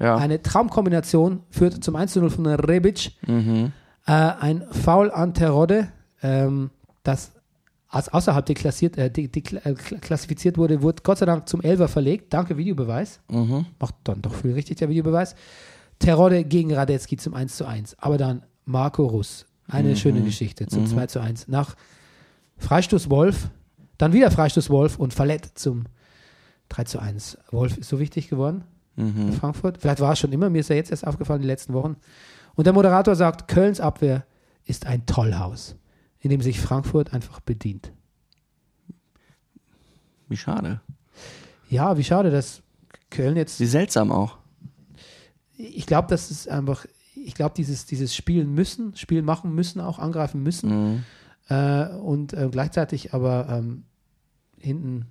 Ja. eine Traumkombination, führt zum 1 zu 0 von Rebic. Mhm. Äh, ein Foul an Terodde, ähm, das als außerhalb deklassiert, äh, de, de, äh, klassifiziert wurde, wurde Gott sei Dank zum Elfer verlegt. Danke, Videobeweis. Mhm. Macht dann doch viel richtig, der Videobeweis. Terodde gegen Radetzky zum 1 zu 1. Aber dann Marco Russ. Eine schöne Geschichte zum 2 zu 1. Nach Freistoß Wolf, dann wieder Freistoß Wolf und Fallett zum 3 zu 1. Wolf ist so wichtig geworden Mhm. für Frankfurt. Vielleicht war es schon immer, mir ist ja jetzt erst aufgefallen, die letzten Wochen. Und der Moderator sagt, Kölns Abwehr ist ein Tollhaus, in dem sich Frankfurt einfach bedient. Wie schade. Ja, wie schade, dass Köln jetzt Wie seltsam auch. ich glaube, das ist einfach, ich glaube, dieses, dieses Spielen müssen, Spiel machen müssen, auch angreifen müssen Mhm. äh, und äh, gleichzeitig aber ähm, hinten,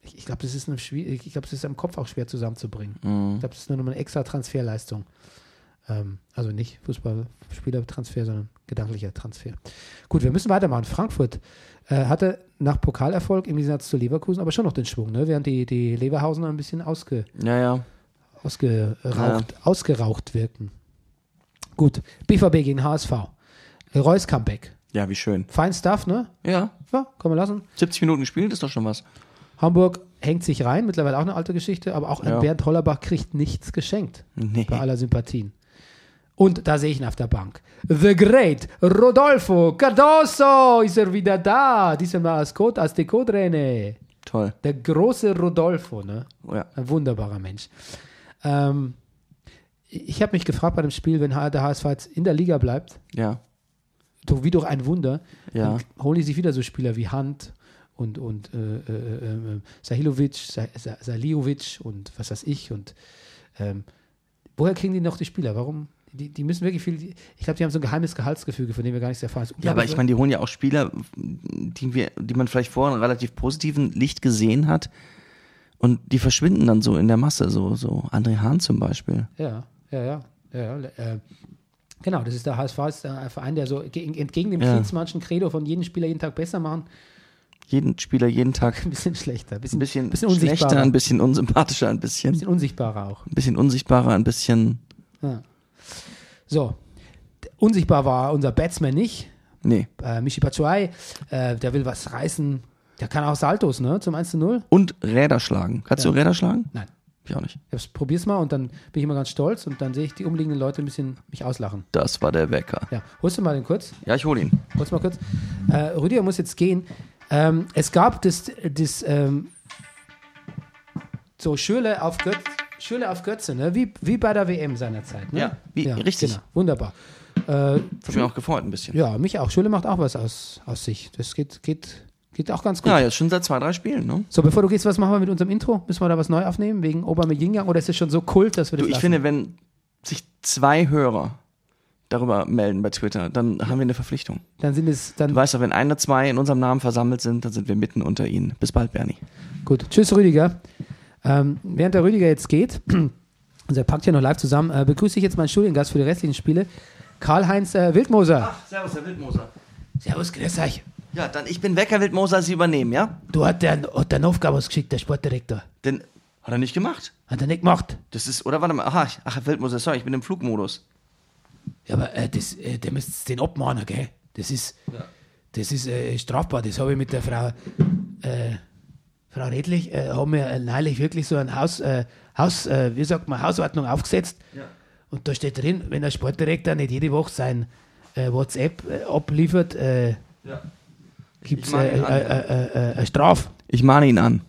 ich, ich glaube, das ist eine schwierig, ich glaube, das ist am Kopf auch schwer zusammenzubringen. Mhm. Ich glaube, das ist nur noch eine extra Transferleistung. Ähm, also nicht Fußballspielertransfer, sondern gedanklicher Transfer. Gut, wir müssen weitermachen. Frankfurt äh, hatte nach Pokalerfolg im Gegensatz zu Leverkusen aber schon noch den Schwung, ne? während die, die Leverhausen ein bisschen ausge, Ja, ja. ausgeraucht, ausgeraucht wirken. Gut, BVB gegen HSV. Reus Comeback. Ja, wie schön. Fein Stuff, ne? Ja. Ja, kann man lassen. 70 Minuten gespielt ist doch schon was. Hamburg hängt sich rein, mittlerweile auch eine alte Geschichte, aber auch Ja. Bernd Hollerbach kriegt nichts geschenkt. Nee. Bei aller Sympathien. Und da sehe ich ihn auf der Bank. The Great Rodolfo Cardoso ist er wieder da. Diesmal als Code, als Dekodrene. Toll. Der große Rodolfo, ne? Ja. Ein wunderbarer Mensch. Ähm, ich habe mich gefragt bei dem Spiel, wenn der HSV jetzt in der Liga bleibt, Ja. doch wie durch ein Wunder, Ja. dann holen die sich wieder so Spieler wie Hand und, und äh, äh, äh, äh, Sahilovic, Sa Sa Saliovic und was weiß ich. Und ähm, woher kriegen die noch die Spieler? Warum? Die, die müssen wirklich viel. Ich glaube, die haben so ein geheimes Gehaltsgefüge, von dem wir gar nichts erfahren. Ja, aber ich meine, die holen ja auch Spieler, die, wir, die man vielleicht vorher in relativ positiven Licht gesehen hat. Und die verschwinden dann so in der Masse, so, so André Hahn zum Beispiel. Ja, ja, ja. ja, äh, genau, das ist der HSV, ist ein Verein, der so gegen, entgegen dem Ja. Klinsmannschen Credo von jedem Spieler jeden Tag besser machen, Jeden Spieler jeden Tag ein bisschen schlechter, ein bisschen, ein bisschen, bisschen schlechter, unsichtbarer. ein bisschen unsympathischer, ein bisschen, bisschen unsichtbarer auch. ein bisschen unsichtbarer, ein bisschen, Ja. So, unsichtbar war unser Batsman nicht, nee. äh, Michi Batshuayi, äh, der will was reißen. Der kann auch Saltos, ne? Zum 1 zu 0. Und Räder schlagen. Kannst Ja. du Räder schlagen? Nein. Ich auch nicht. Ich probier's mal und dann bin ich immer ganz stolz und dann sehe ich die umliegenden Leute ein bisschen mich auslachen. Das war der Wecker. Ja, holst du mal den kurz? Ja, ich hol ihn. Holst du mal kurz. Äh, Rüdiger muss jetzt gehen. Ähm, es gab das, das ähm, so Schürle auf Götze, Schürle auf Götze, ne? Wie, wie bei der WM seinerzeit. Ne? Ja, wie- richtig. Genau, wunderbar. Äh, Hat mich auch gefreut ein bisschen. ja, mich auch. Schürle macht auch was aus, aus sich. Das geht, geht, geht auch ganz gut. Ja, jetzt schon seit zwei, drei Spielen, ne? So, bevor du gehst, was machen wir mit unserem Intro? Müssen wir da was neu aufnehmen wegen Aubameyang oder ist es schon so kult, dass wir das Du, ich lassen? finde, wenn sich zwei Hörer darüber melden bei Twitter, dann haben wir eine Verpflichtung. dann sind es dann Du weißt doch, wenn ein oder zwei in unserem Namen versammelt sind, dann sind wir mitten unter ihnen. Bis bald, Bernie. Gut, tschüss Rüdiger. Ähm, während der Rüdiger jetzt geht, also er packt hier noch live zusammen, äh, begrüße ich jetzt meinen Studiengast für die restlichen Spiele, Karl-Heinz äh, Wildmoser. servus, Herr Wildmoser. Servus, grüß euch. Ja, dann ich bin weg, Herr Wildmoser, Sie übernehmen, ja? Du hat der, hat der eine Aufgabe ausgeschickt, der Sportdirektor. Denn hat er nicht gemacht. Hat er nicht gemacht. Das ist, oder warte mal, aha, ach, Herr Wildmoser, sorry, ich bin im Flugmodus. Ja, aber äh, das, äh, der müsst den abmahnen, gell? Das ist, das ist äh, strafbar. Das habe ich mit der Frau, äh, Frau Redlich, äh, haben wir äh, neulich wirklich so ein Haus, äh, Haus äh, wie sagt man, Hausordnung aufgesetzt. Und da steht drin, wenn der Sportdirektor nicht jede Woche sein äh, WhatsApp äh, abliefert, äh, gibt es Ich mahne ihn an. eine Strafe. Ich mahne ihn an.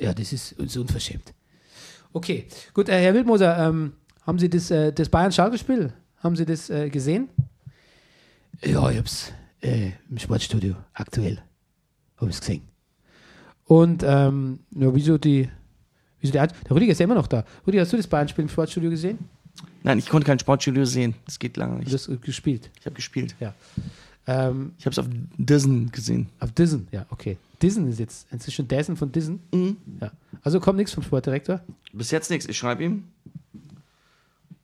Ja, das ist, ist unverschämt. Okay, gut, äh, Herr Wildmoser, ähm, haben Sie das, äh, das Bayern-Schalke-Spiel, haben Sie das äh, gesehen? Ja, ich hab's, äh, im Sportstudio, aktuell. Habe ich es gesehen. Und ähm, ja, wieso die, wieso der, der Rüdiger ist ja immer noch da. Rüdiger, hast du das Bayern-Spiel im Sportstudio gesehen? Nein, ich konnte kein Sportstudio sehen. Das geht lange Du nicht. hast äh, gespielt. Ich habe gespielt. Ja. Ähm, Ich habe es auf Disney gesehen. auf Dissen, ja, okay. Dissen ist jetzt, es ist schon Dessen von Dissen. Ja. Also kommt nichts vom Sportdirektor. Bis jetzt nichts. Ich schreibe ihm.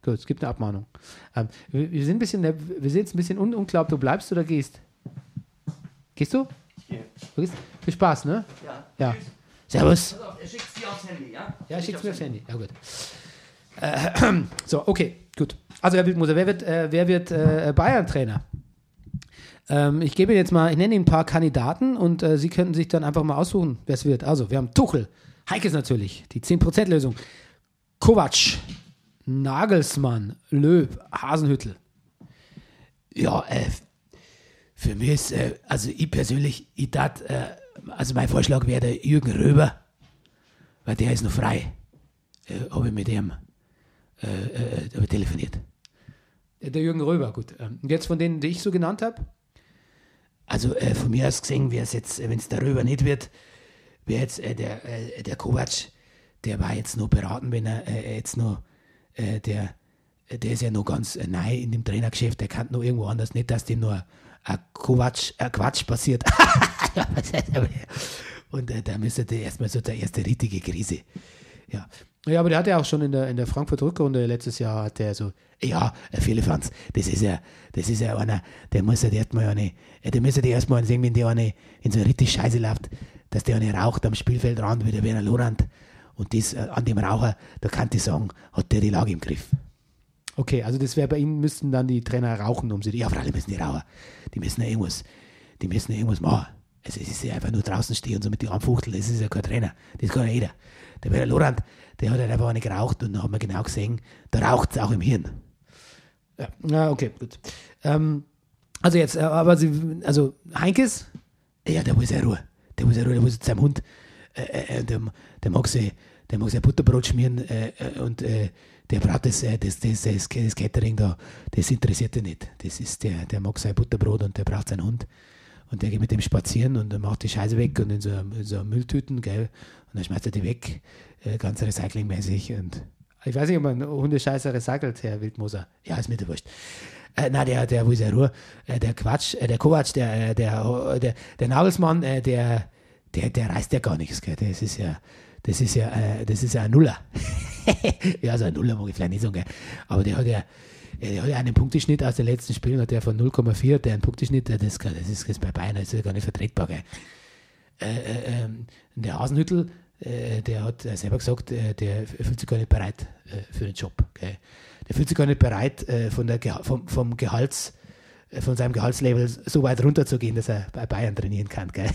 Gut, es gibt eine Abmahnung. Ähm, wir, wir sind ein bisschen, wir sind jetzt ein bisschen un unklar, ob du bleibst oder gehst. Gehst du? Ich gehe. du gehst? Viel Spaß, ne? Ja. Ja. Servus. Pass auf, er schickt dir aufs Handy, ja? Ja, schick's mir aufs Handy. Ja, gut. Äh, so, okay, gut. Also, Herr Wildmoser, wer wird, äh, wer wird äh, Bayern-Trainer? Ähm, ich gebe Ihnen jetzt mal, ich nenne Ihnen ein paar Kandidaten und äh, Sie könnten sich dann einfach mal aussuchen, wer es wird. Also, wir haben Tuchel, Heikes natürlich, die 10%-Lösung, Kovac, Nagelsmann, Löw, Hasenhüttel. Ja, äh, für mich ist, äh, also ich persönlich, ich äh, also mein Vorschlag wäre der Jürgen Röber, weil der ist noch frei. Äh, habe ich mit dem äh, äh, ich telefoniert. Der Jürgen Röber, gut. Ähm, und jetzt von denen, die ich so genannt habe? Also äh, von mir aus gesehen wäre es jetzt, wenn es der Röber nicht wird, wäre jetzt äh, der, äh, der Kovac, der war jetzt nur beraten, wenn er äh, jetzt nur, äh, der, der ist ja noch ganz äh, neu in dem Trainergeschäft, der kann noch irgendwo anders, nicht, dass dem nur ein Kovac, ein Quatsch passiert. Und äh, da müsste erstmal so der erste richtige Krise. Ja. Ja, aber der hat ja auch schon in der, in der Frankfurt-Rückrunde letztes Jahr, hat der so, ja, Herr Philippans, das ist ja, das ist ja einer, der muss ja erstmal eine, äh, der muss ja erstmal sehen, wenn der eine in so richtig Scheiße läuft, dass der eine raucht am Spielfeldrand wie der Werner Lorand. Und das, äh, an dem Raucher, da kann ich sagen, hat der die Lage im Griff. Okay, also das wäre bei Ihnen, müssten dann die Trainer rauchen, um sie, ja, vor allem müssen die Raucher, die müssen ja irgendwas, die müssen ja irgendwas machen. Also es ist ja einfach nur draußen stehen und so mit die Armfuchtel, das ist ja kein Trainer, das kann ja jeder. Der Werner Lorand, der hat halt einfach eine geraucht und dann hat man genau gesehen, da raucht es auch im Hirn. Ja, ja okay, gut. Ähm, also jetzt, äh, aber Sie, also Heinkes, ja, der muss ja Ruhe. Der muss ja Ruhe, der muss jetzt seinem Hund, äh, äh, der, der mag sich, der mag sich Butterbrot schmieren äh, äh, und äh, der braucht das, äh, das, das, das, das Catering da, das interessiert ihn nicht. Das ist der, der mag sein Butterbrot und der braucht seinen Hund. Und der geht mit dem spazieren und macht die Scheiße weg und in so, in so Mülltüten, gell? Und dann schmeißt er die weg, äh, ganz recyclingmäßig. Und ich weiß nicht, ob man Hundescheiße recycelt, Herr Wildmoser. Ja, ist mir doch wurscht. Äh, na, der, der, wo ist er Ruhe? Äh, der Quatsch, äh, der Kovac, der, äh, der, der, der Nagelsmann, äh, der, der, der reißt ja gar nichts, gell? Das ist ja, das ist ja, das ist ja ein Nuller. ja, so ein Nuller mag ich vielleicht nicht sagen, gell? Aber der hat ja, der hat einen Punkteschnitt aus den letzten Spielen, hat der von 0,4, der einen Punkteschnitt, das, das, ist, das ist bei Bayern das ist ja gar nicht vertretbar, gell? Äh, äh, ähm, der Hasenhüttel, äh, der hat äh, selber gesagt, äh, der fühlt sich gar nicht bereit äh, für den Job. Gell? Der fühlt sich gar nicht bereit, äh, von der Geha vom, vom Gehalts, äh, von seinem Gehaltslevel so weit runterzugehen, dass er bei Bayern trainieren kann. Gell?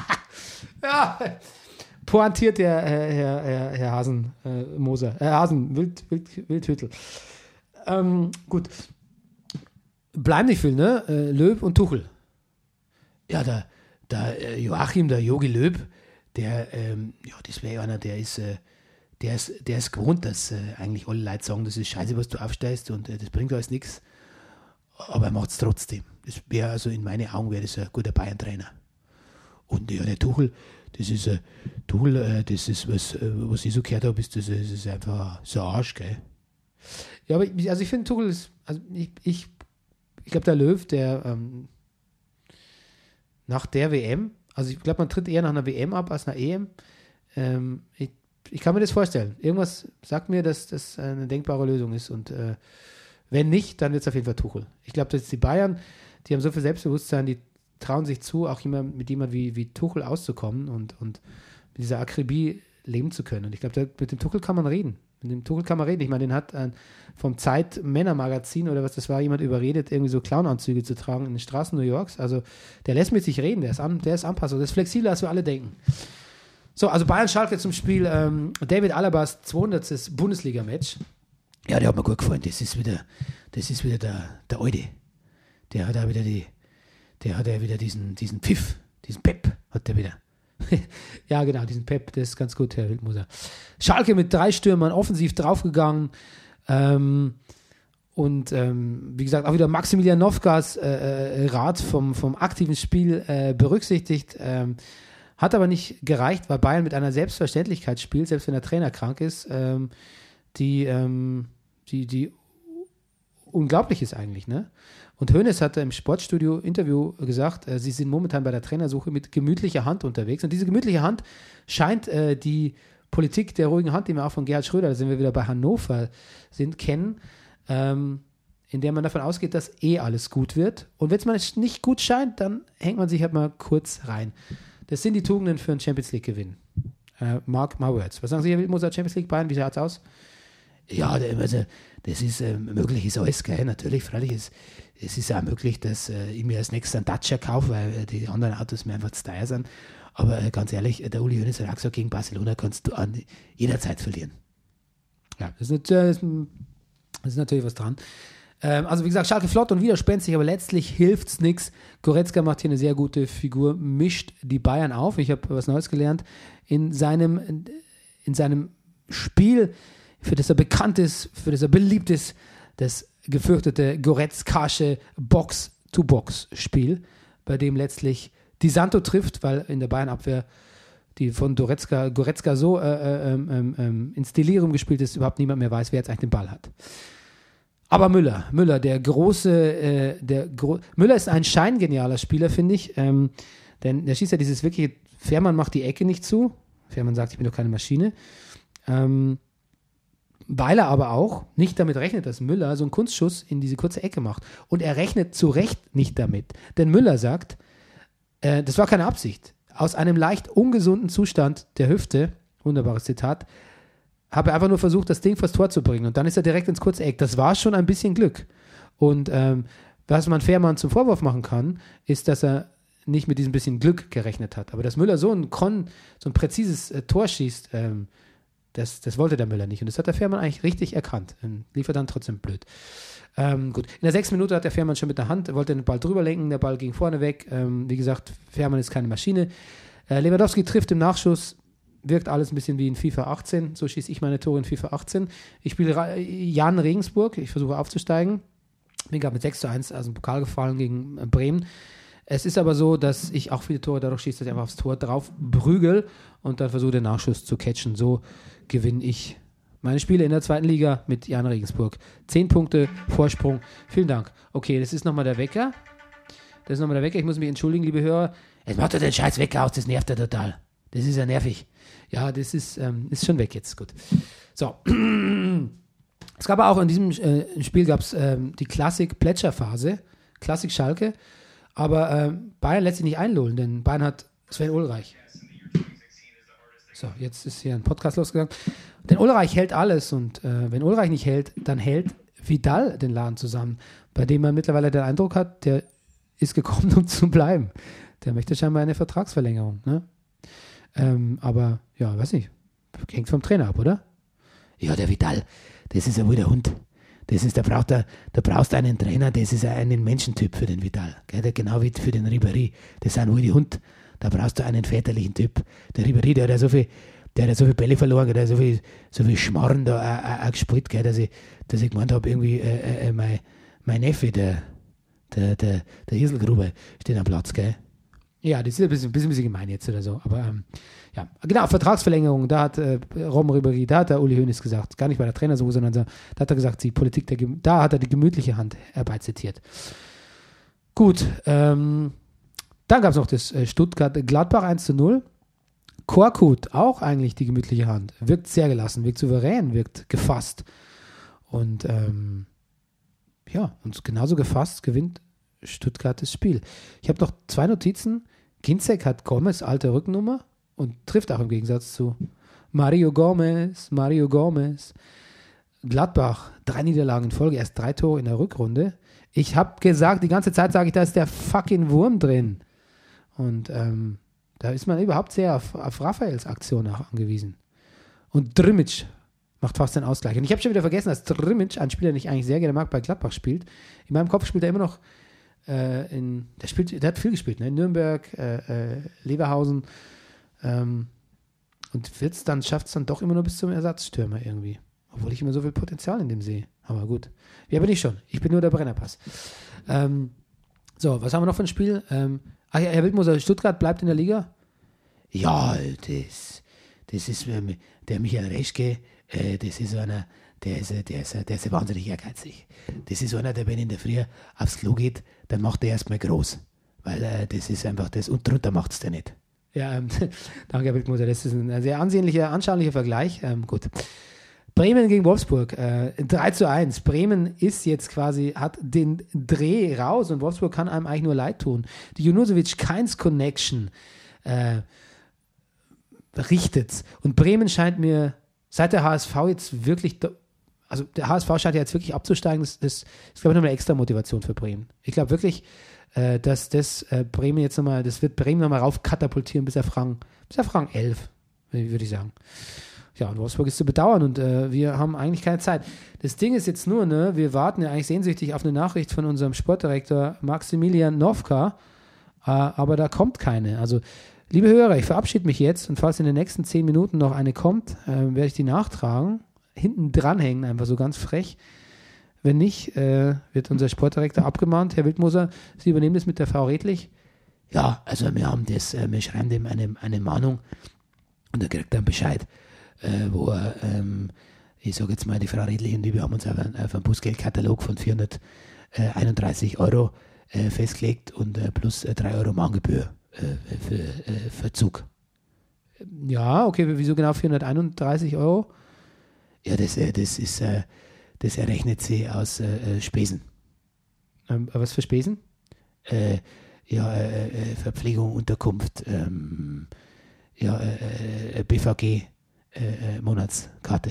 ja, pointiert der äh, Herr, Herr, Herr Hasen, äh, Moser, äh, Hasen, Wild, Wild, Wildhüttel. Ähm, gut. Bleiben nicht viel, ne? Äh, Löb und Tuchel. Ja, der, der äh, Joachim, der Jogi Löb, der, ähm, ja, das wäre einer, der ist, äh, der ist, der ist gewohnt, dass äh, eigentlich alle Leute sagen, das ist scheiße, was du aufsteigst und das bringt alles nichts. Aber er macht es trotzdem. Das wäre also in meinen Augen wäre das ein guter Bayern-Trainer. Und ja, der Tuchel, das ist äh, Tuchel, äh, das ist was, äh, was ich so gehört habe, ist das, das ist einfach so ein Arsch, gell? Ja, aber ich, also ich finde Tuchel ist, also ich, ich, ich glaube, der Löw, der ähm, nach der WM, also ich glaube, man tritt eher nach einer WM ab als einer EM. Ähm, ich, ich kann mir das vorstellen. Irgendwas sagt mir, dass das eine denkbare Lösung ist. Und äh, wenn nicht, dann wird es auf jeden Fall Tuchel. Ich glaube, dass die Bayern, die haben so viel Selbstbewusstsein, die trauen sich zu, auch immer mit jemand wie, wie Tuchel auszukommen und, und mit dieser Akribie leben zu können. Und ich glaube, mit dem Tuchel kann man reden. Mit dem Tuchel kann man reden. Ich meine, den hat ein, vom Zeit-Männer-Magazin oder was das war, jemand überredet, irgendwie so Clownanzüge zu tragen in den Straßen New Yorks. Also der lässt mit sich reden, der ist, an, der ist Anpassung, der ist flexibler, als wir alle denken. So, also Bayern-Schalke zum Spiel. Ähm, David Alabas 200. Bundesliga-Match. Ja, der hat mir gut gefallen. Das ist wieder, das ist wieder der, der Alte. Der hat auch wieder die, der hat ja wieder diesen, diesen Pfiff, diesen Pep hat der wieder. ja, genau, diesen Pep, das ist ganz gut, Herr Wildmoser. Schalke mit drei Stürmern offensiv draufgegangen. Ähm, und ähm, wie gesagt, auch wieder Maximilian Novkas äh, äh, Rat vom, vom aktiven Spiel äh, berücksichtigt. Ähm, hat aber nicht gereicht, weil Bayern mit einer Selbstverständlichkeit spielt, selbst wenn der Trainer krank ist, ähm, die, ähm, die, die unglaublich ist eigentlich. Ne? Und Hoeneß hatte im Sportstudio-Interview gesagt, äh, sie sind momentan bei der Trainersuche mit gemütlicher Hand unterwegs. Und diese gemütliche Hand scheint äh, die Politik der ruhigen Hand, die wir auch von Gerhard Schröder, da sind wir wieder bei Hannover, sind, kennen ähm, in der man davon ausgeht, dass eh alles gut wird. Und wenn es mal nicht gut scheint, dann hängt man sich halt mal kurz rein. Das sind die Tugenden für einen Champions League-Gewinn. Äh, Mark my words. Was sagen Sie, Herr Moser, Champions League Bayern, wie schaut es aus? Ja, also, das ist äh, möglich, ist alles, gell? Natürlich, freilich ist es ist auch möglich, dass äh, ich mir als nächstes einen Dacia kaufe, weil äh, die anderen Autos mir einfach zu teuer sind. Aber äh, ganz ehrlich, der Uli Hoeneß hat auch gesagt, gegen Barcelona kannst du an jederzeit verlieren. Ja, das ist, das ist da ist natürlich was dran. Ähm, also wie gesagt, Schalke flott und widerspenstig, aber letztlich hilft es nichts. Goretzka macht hier eine sehr gute Figur, mischt die Bayern auf. Ich habe was Neues gelernt. In seinem, in seinem Spiel, für das er bekannt ist, für das er beliebt ist, das gefürchtete Goretzkasche Box-to-Box-Spiel, bei dem letztlich Di Santo trifft, weil in der Bayern-Abwehr die von Goretzka, Goretzka so äh, äh, ähm, ins Delirium gespielt ist, überhaupt niemand mehr weiß, wer jetzt eigentlich den Ball hat. Aber Müller, Müller, der große, äh, der Gro Müller ist ein scheingenialer Spieler, finde ich. Ähm, denn der schießt ja dieses wirkliche, Fährmann macht die Ecke nicht zu. Fährmann sagt, ich bin doch keine Maschine. Ähm, weil er aber auch nicht damit rechnet, dass Müller so einen Kunstschuss in diese kurze Ecke macht. Und er rechnet zu Recht nicht damit. Denn Müller sagt, äh, das war keine Absicht. Aus einem leicht ungesunden Zustand der Hüfte, wunderbares Zitat, habe einfach nur versucht, das Ding vors Tor zu bringen. Und dann ist er direkt ins kurze Eck. Das war schon ein bisschen Glück. Und ähm, was man Fährmann zum Vorwurf machen kann, ist, dass er nicht mit diesem bisschen Glück gerechnet hat. Aber dass Müller so ein, Kon, so ein präzises äh, Tor schießt, ähm, das, das wollte der Müller nicht. Und das hat der Fährmann eigentlich richtig erkannt. Lief er dann trotzdem blöd. Ähm, gut, in der sechsten Minute hat der Fährmann schon mit der Hand, wollte den Ball drüber lenken, der Ball ging vorne weg. Ähm, wie gesagt, Fährmann ist keine Maschine. Äh, Lewandowski trifft im Nachschuss, wirkt alles ein bisschen wie in FIFA 18. So schieße ich meine Tore in FIFA 18. Ich spiele Jan Regensburg, ich versuche aufzusteigen. Bin gerade mit 6 zu 1 aus dem Pokal gefallen gegen äh, Bremen. Es ist aber so, dass ich auch viele Tore dadurch schieße, dass ich einfach aufs Tor drauf prügel und dann versuche den Nachschuss zu catchen. So gewinne ich meine Spiele in der zweiten Liga mit Jan Regensburg. Zehn Punkte Vorsprung. Vielen Dank. Okay, das ist nochmal der Wecker. Das ist nochmal der Wecker. Ich muss mich entschuldigen, liebe Hörer. Jetzt macht er den scheiß Wecker aus, das nervt er total. Das ist ja nervig. Ja, das ist, ähm, ist schon weg jetzt. Gut. So. Es gab auch in diesem äh, Spiel gab es ähm, die Klassik-Plätscherphase. Klassik Schalke. Aber ähm, Bayern lässt sich nicht einlullen, denn Bayern hat Sven Ulreich. So, jetzt ist hier ein Podcast losgegangen. Denn Ulreich hält alles und äh, wenn Ulreich nicht hält, dann hält Vidal den Laden zusammen, bei dem man mittlerweile den Eindruck hat, der ist gekommen, um zu bleiben. Der möchte scheinbar eine Vertragsverlängerung. Ne? Ähm, aber ja, weiß nicht. Hängt vom Trainer ab, oder? Ja, der Vidal, das ist ja wohl der Hund. Das ist, da braucht er, da brauchst du einen Trainer, das ist einen Menschentyp für den Vidal. Gell? Genau wie für den Ribéry. Das sind wohl die Hund. Da brauchst du einen väterlichen Typ. Der Ribéry, der hat ja so viel, der hat ja so viel Bälle verloren, der hat so viel, so viel Schmarrn da auch, auch, auch gespielt, gell, dass, ich, dass ich gemeint habe, irgendwie, äh, äh, äh, mein, mein Neffe, der, der, der, der Hieselgruber, steht am Platz, gell. Ja, das ist ein bisschen, bisschen, bisschen gemein jetzt oder so. Aber ähm, ja, genau, Vertragsverlängerung, da hat äh, Rom Ribéry, da hat der Uli Hoeneß gesagt, gar nicht bei der Trainersuche, sondern da, da hat er gesagt, die Politik, der, da hat er die gemütliche Hand herbeizitiert. Gut, ähm, dann gab es noch das äh, Stuttgart-Gladbach 1 zu 0. Korkut, auch eigentlich die gemütliche Hand. Wirkt sehr gelassen, wirkt souverän, wirkt gefasst. Und ähm, ja, und genauso gefasst gewinnt Stuttgart das Spiel. Ich habe noch zwei Notizen. Ginzek hat Gomez alte Rückennummer und trifft auch im Gegensatz zu Mario Gomez, Mario Gomez. Gladbach, drei Niederlagen in Folge, erst drei Tore in der Rückrunde. Ich habe gesagt, die ganze Zeit sage ich, da ist der fucking Wurm drin. Und ähm, da ist man überhaupt sehr auf, auf Raphaels Aktion auch angewiesen. Und Drimmitsch macht fast den Ausgleich. Und ich habe schon wieder vergessen, dass Drimmitsch, ein Spieler, den ich eigentlich sehr gerne mag, bei Gladbach spielt. In meinem Kopf spielt er immer noch äh, in, der spielt, der hat viel gespielt, ne? In Nürnberg, äh, äh, Leverhausen. Ähm, und wird's dann, schafft es dann doch immer nur bis zum Ersatzstürmer irgendwie. Obwohl ich immer so viel Potenzial in dem sehe. Aber gut. Ja, bin ich schon. Ich bin nur der Brennerpass. Ähm, so, was haben wir noch für ein Spiel? Ähm, ach ja, Herr Wildmoser, Stuttgart bleibt in der Liga? Ja, das, das ist der Michael Reschke, äh, das ist einer, der ist, äh, der, ist, äh, der ist wahnsinnig ehrgeizig. Das ist einer, der, wenn in der Früh aufs Klo geht, dann macht er erstmal groß. Weil äh, das ist einfach das, und drunter macht es der nicht. Ja, ähm, danke, Herr Wildmoser, das ist ein sehr ansehnlicher, anschaulicher Vergleich. Ähm, gut. Bremen gegen Wolfsburg, äh, 3 zu 1. Bremen ist jetzt quasi, hat den Dreh raus und Wolfsburg kann einem eigentlich nur leid tun. Die Junusovic-Keins-Connection äh, richtet. Und Bremen scheint mir, seit der HSV jetzt wirklich, also der HSV scheint ja jetzt wirklich abzusteigen, das, das ist, glaube ich, nochmal eine extra Motivation für Bremen. Ich glaube wirklich, äh, dass das äh, Bremen jetzt nochmal, das wird Bremen nochmal rauf katapultieren bis auf Rang, bis auf Rang 11, würde ich sagen. Ja, und Wolfsburg ist zu bedauern und äh, wir haben eigentlich keine Zeit. Das Ding ist jetzt nur, ne, wir warten ja eigentlich sehnsüchtig auf eine Nachricht von unserem Sportdirektor Maximilian Novka, äh, aber da kommt keine. Also, liebe Hörer, ich verabschiede mich jetzt und falls in den nächsten zehn Minuten noch eine kommt, äh, werde ich die nachtragen, hinten dranhängen, einfach so ganz frech. Wenn nicht, äh, wird unser Sportdirektor abgemahnt. Herr Wildmoser, Sie übernehmen das mit der Frau Redlich? Ja, also wir haben das, äh, wir schreiben dem eine, eine Mahnung und er kriegt dann Bescheid äh, wo ähm, ich sage jetzt mal, die Frau Redlich und ich, wir haben uns auf einen, auf einen Bußgeldkatalog von 431 Euro äh, festgelegt und äh, plus äh, 3 Euro Mahngebühr äh, für äh, Verzug. Ja, okay, wieso genau 431 Euro? Ja, das, äh, das ist, äh, das errechnet sie aus äh, äh Spesen. Ähm, was für Spesen? Äh, ja, äh, äh, Verpflegung, Unterkunft, ähm, ja, äh, BVG, äh, äh, Monatskarte.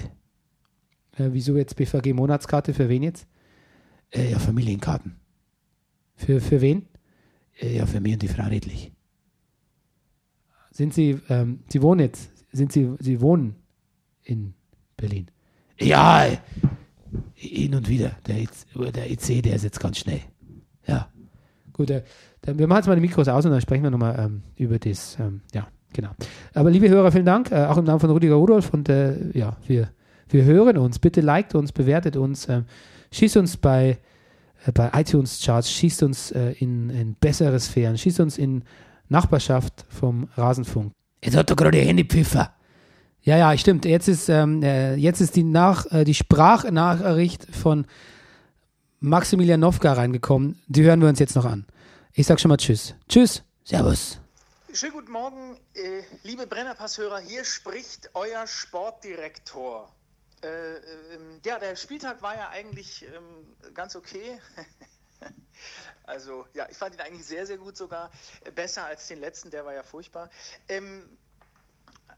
Äh, wieso jetzt BVG Monatskarte? Für wen jetzt? Äh, ja, Familienkarten. Für, für wen? Äh, ja, für mich und die Frau Redlich. Sind Sie, ähm, Sie wohnen jetzt, sind Sie, Sie wohnen in Berlin? Ja, hin und wieder. Der, der EC, der ist jetzt ganz schnell. Ja. Gut, äh, dann, wir machen jetzt mal die Mikros aus und dann sprechen wir nochmal ähm, über das, ähm, ja. Genau. Aber liebe Hörer, vielen Dank, äh, auch im Namen von Rudiger Rudolf. Und äh, ja, wir, wir hören uns. Bitte liked uns, bewertet uns, äh, schießt uns bei, äh, bei iTunes-Charts, schießt uns äh, in, in bessere Sphären, schießt uns in Nachbarschaft vom Rasenfunk. Jetzt hat doch gerade Handy Pfiffer. Ja, ja, stimmt. Jetzt ist, ähm, äh, jetzt ist die, Nach, die Sprachnachricht von Maximilian Nowka reingekommen. Die hören wir uns jetzt noch an. Ich sag schon mal Tschüss. Tschüss. Servus. Schönen guten Morgen, äh, liebe Brennerpasshörer. Hier spricht euer Sportdirektor. Äh, äh, ja, der Spieltag war ja eigentlich ähm, ganz okay. also, ja, ich fand ihn eigentlich sehr, sehr gut sogar. Besser als den letzten, der war ja furchtbar. Ähm,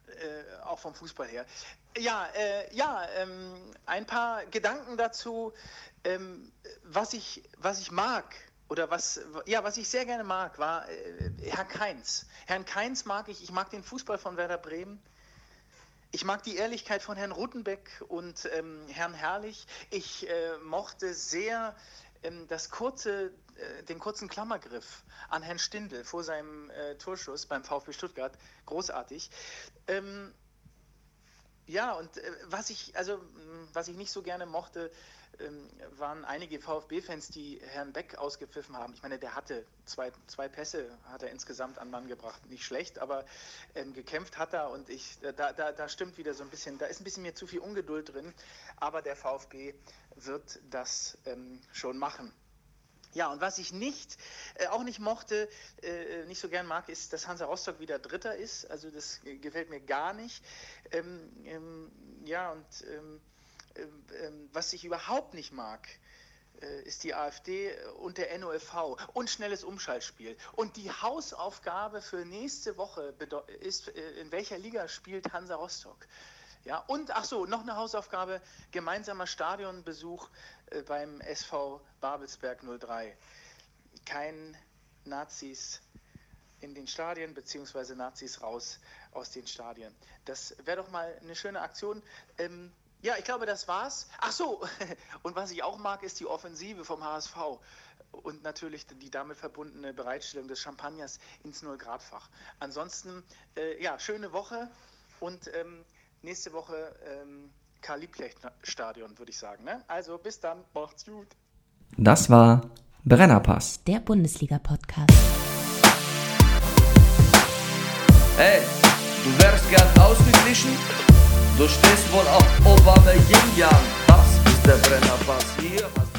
äh, auch vom Fußball her. Ja, äh, ja ähm, ein paar Gedanken dazu, ähm, was, ich, was ich mag oder was, ja, was ich sehr gerne mag, war äh, Herr Keins. Herrn Keins mag ich, ich mag den Fußball von Werder Bremen. Ich mag die Ehrlichkeit von Herrn Rutenbeck und ähm, Herrn Herrlich. Ich äh, mochte sehr ähm, das kurze, den kurzen Klammergriff an Herrn Stindl vor seinem äh, Torschuss beim VfB Stuttgart. Großartig. Ähm, ja, und äh, was ich, also, was ich nicht so gerne mochte, ähm, waren einige VfB-Fans, die Herrn Beck ausgepfiffen haben. Ich meine, der hatte zwei, zwei Pässe, hat er insgesamt an Mann gebracht. Nicht schlecht, aber ähm, gekämpft hat er und ich, da, da, da stimmt wieder so ein bisschen, da ist ein bisschen mir zu viel Ungeduld drin, aber der VfB wird das ähm, schon machen. Ja, und was ich nicht, äh, auch nicht mochte, äh, nicht so gern mag, ist, dass Hansa Rostock wieder Dritter ist. Also das gefällt mir gar nicht. Ähm, ähm, ja, und ähm, ähm, ähm, was ich überhaupt nicht mag, äh, ist die AfD und der NOFV und schnelles Umschaltspiel. Und die Hausaufgabe für nächste Woche ist, äh, in welcher Liga spielt Hansa Rostock? Ja, und ach so, noch eine Hausaufgabe, gemeinsamer Stadionbesuch äh, beim SV Babelsberg 03. Kein Nazis in den Stadien, beziehungsweise Nazis raus aus den Stadien. Das wäre doch mal eine schöne Aktion. Ähm, ja, ich glaube, das war's. Ach so, und was ich auch mag, ist die Offensive vom HSV und natürlich die damit verbundene Bereitstellung des Champagners ins Nullgradfach. Ansonsten, äh, ja, schöne Woche und ähm, nächste Woche ähm, Kaliblech-Stadion, würde ich sagen. Ne? Also bis dann, macht's gut. Das war Brennerpass. Der Bundesliga-Podcast. Hey, du wärst gern ausgeglichen? Du stehst wohl auf Obama Yin Yang. Das ist der Brennerpass. Hier du